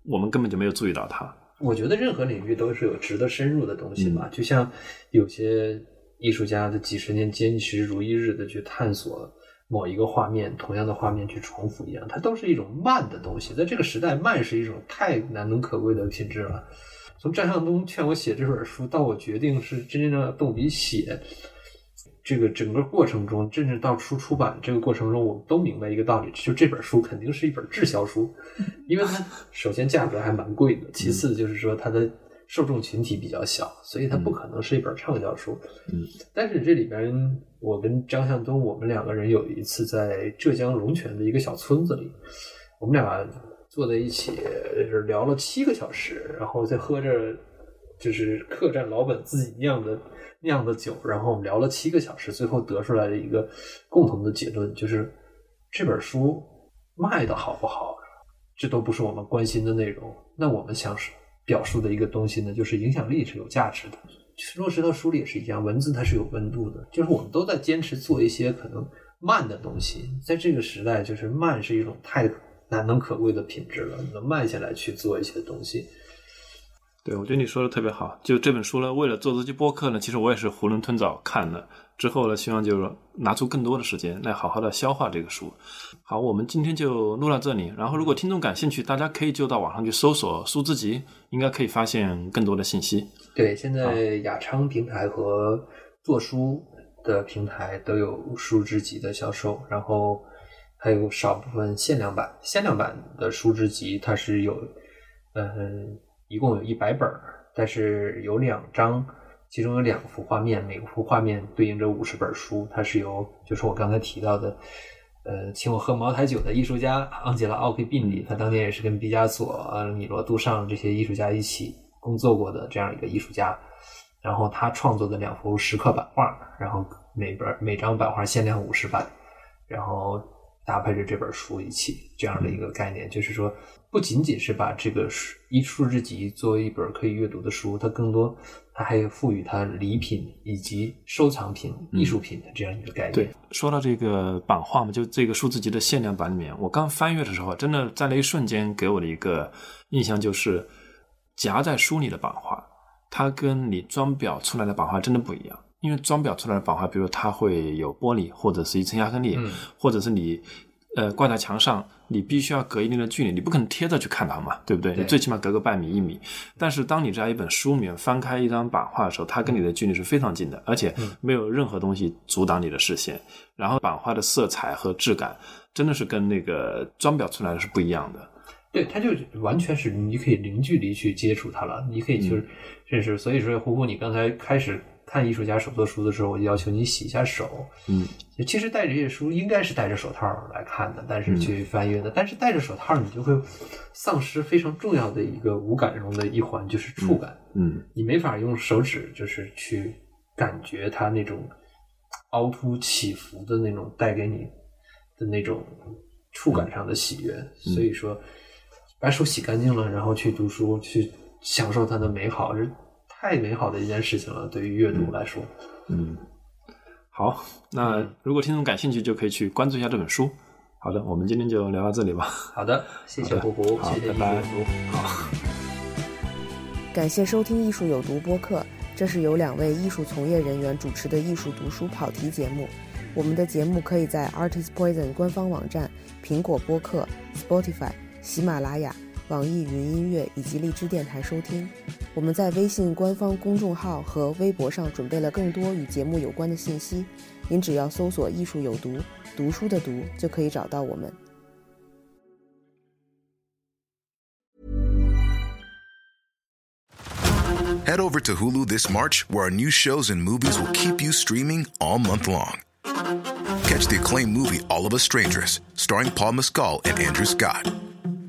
我们根本就没有注意到它。我觉得任何领域都是有值得深入的东西嘛，就像有些艺术家的几十年坚持如一日的去探索。某一个画面，同样的画面去重复一样，它都是一种慢的东西。在这个时代，慢是一种太难能可贵的品质了。从张向东劝我写这本书，到我决定是真正的动笔写，这个整个过程中，甚至到出出版这个过程中，我们都明白一个道理：就这本书肯定是一本滞销书，因为它首先价格还蛮贵的，其次就是说它的。受众群体比较小，所以它不可能是一本畅销书。嗯，但是这里边，我跟张向东，我们两个人有一次在浙江龙泉的一个小村子里，我们俩坐在一起，就是聊了七个小时，然后再喝着就是客栈老板自己酿的酿的酒，然后我们聊了七个小时，最后得出来的一个共同的结论就是，这本书卖的好不好，这都不是我们关心的内容。那我们想。表述的一个东西呢，就是影响力是有价值的。落实到书里也是一样，文字它是有温度的。就是我们都在坚持做一些可能慢的东西，在这个时代，就是慢是一种太难能可贵的品质了，能慢下来去做一些东西。对，我觉得你说的特别好。就这本书呢，为了做这期播客呢，其实我也是囫囵吞枣看的。之后呢，希望就是拿出更多的时间来好好的消化这个书。好，我们今天就录到这里。然后，如果听众感兴趣，大家可以就到网上去搜索“书之集”，应该可以发现更多的信息。对，现在雅昌平台和做书的平台都有书之集的销售，然后还有少部分限量版。限量版的书之集它是有，嗯，一共有一百本，但是有两张。其中有两幅画面，每幅画面对应着五十本书。它是由，就是我刚才提到的，呃，请我喝茅台酒的艺术家昂吉拉·奥克宾里，他当年也是跟毕加索、米罗、杜尚这些艺术家一起工作过的这样一个艺术家。然后他创作的两幅石刻版画，然后每本每张版画限量五十版，然后搭配着这本书一起，这样的一个概念，就是说，不仅仅是把这个艺术之集作为一本可以阅读的书，它更多，它还有赋予它礼品以及收藏品、艺术品的这样一个概念。对，说到这个版画嘛，就这个数字集的限量版里面，我刚翻阅的时候，真的在那一瞬间给我的一个印象就是，夹在书里的版画。它跟你装裱出来的版画真的不一样，因为装裱出来的版画，比如它会有玻璃，或者是一层亚克力，或者是你呃挂在墙上，你必须要隔一定的距离，你不可能贴着去看它嘛，对不对？你最起码隔个半米一米。但是当你在一本书里面翻开一张版画的时候，它跟你的距离是非常近的，而且没有任何东西阻挡你的视线。然后版画的色彩和质感真的是跟那个装裱出来的是不一样的。对，它就完全是你可以零距离去接触它了，你可以就是认识。所以说，胡胡，你刚才开始看艺术家手作书的时候，我就要求你洗一下手。嗯，其实带着这些书应该是戴着手套来看的，但是去翻阅的。但是戴着手套，你就会丧失非常重要的一个五感中的一环，就是触感。嗯，你没法用手指就是去感觉它那种凹凸起伏的那种带给你的那种触感上的喜悦。所以说。把手洗干净了，然后去读书，去享受它的美好，是太美好的一件事情了。对于阅读来说，嗯，好，那如果听众感兴趣，就可以去关注一下这本书。好的，我们今天就聊到这里吧。好的，谢谢胡胡，谢谢拜拜。好，感谢收听《艺术有毒》播客，这是由两位艺术从业人员主持的艺术读书跑题节目。我们的节目可以在 Artist Poison 官方网站、苹果播客、Spotify。喜马拉雅、网易云音乐以及荔枝电台收听。我们在微信官方公众号和微博上准备了更多与节目有关的信息，您只要搜索“艺术有毒”，读书的“读”就可以找到我们。Head over to Hulu this March, where our new shows and movies will keep you streaming all month long. Catch the acclaimed movie All of Us Strangers, starring Paul Mescal and Andrew Scott.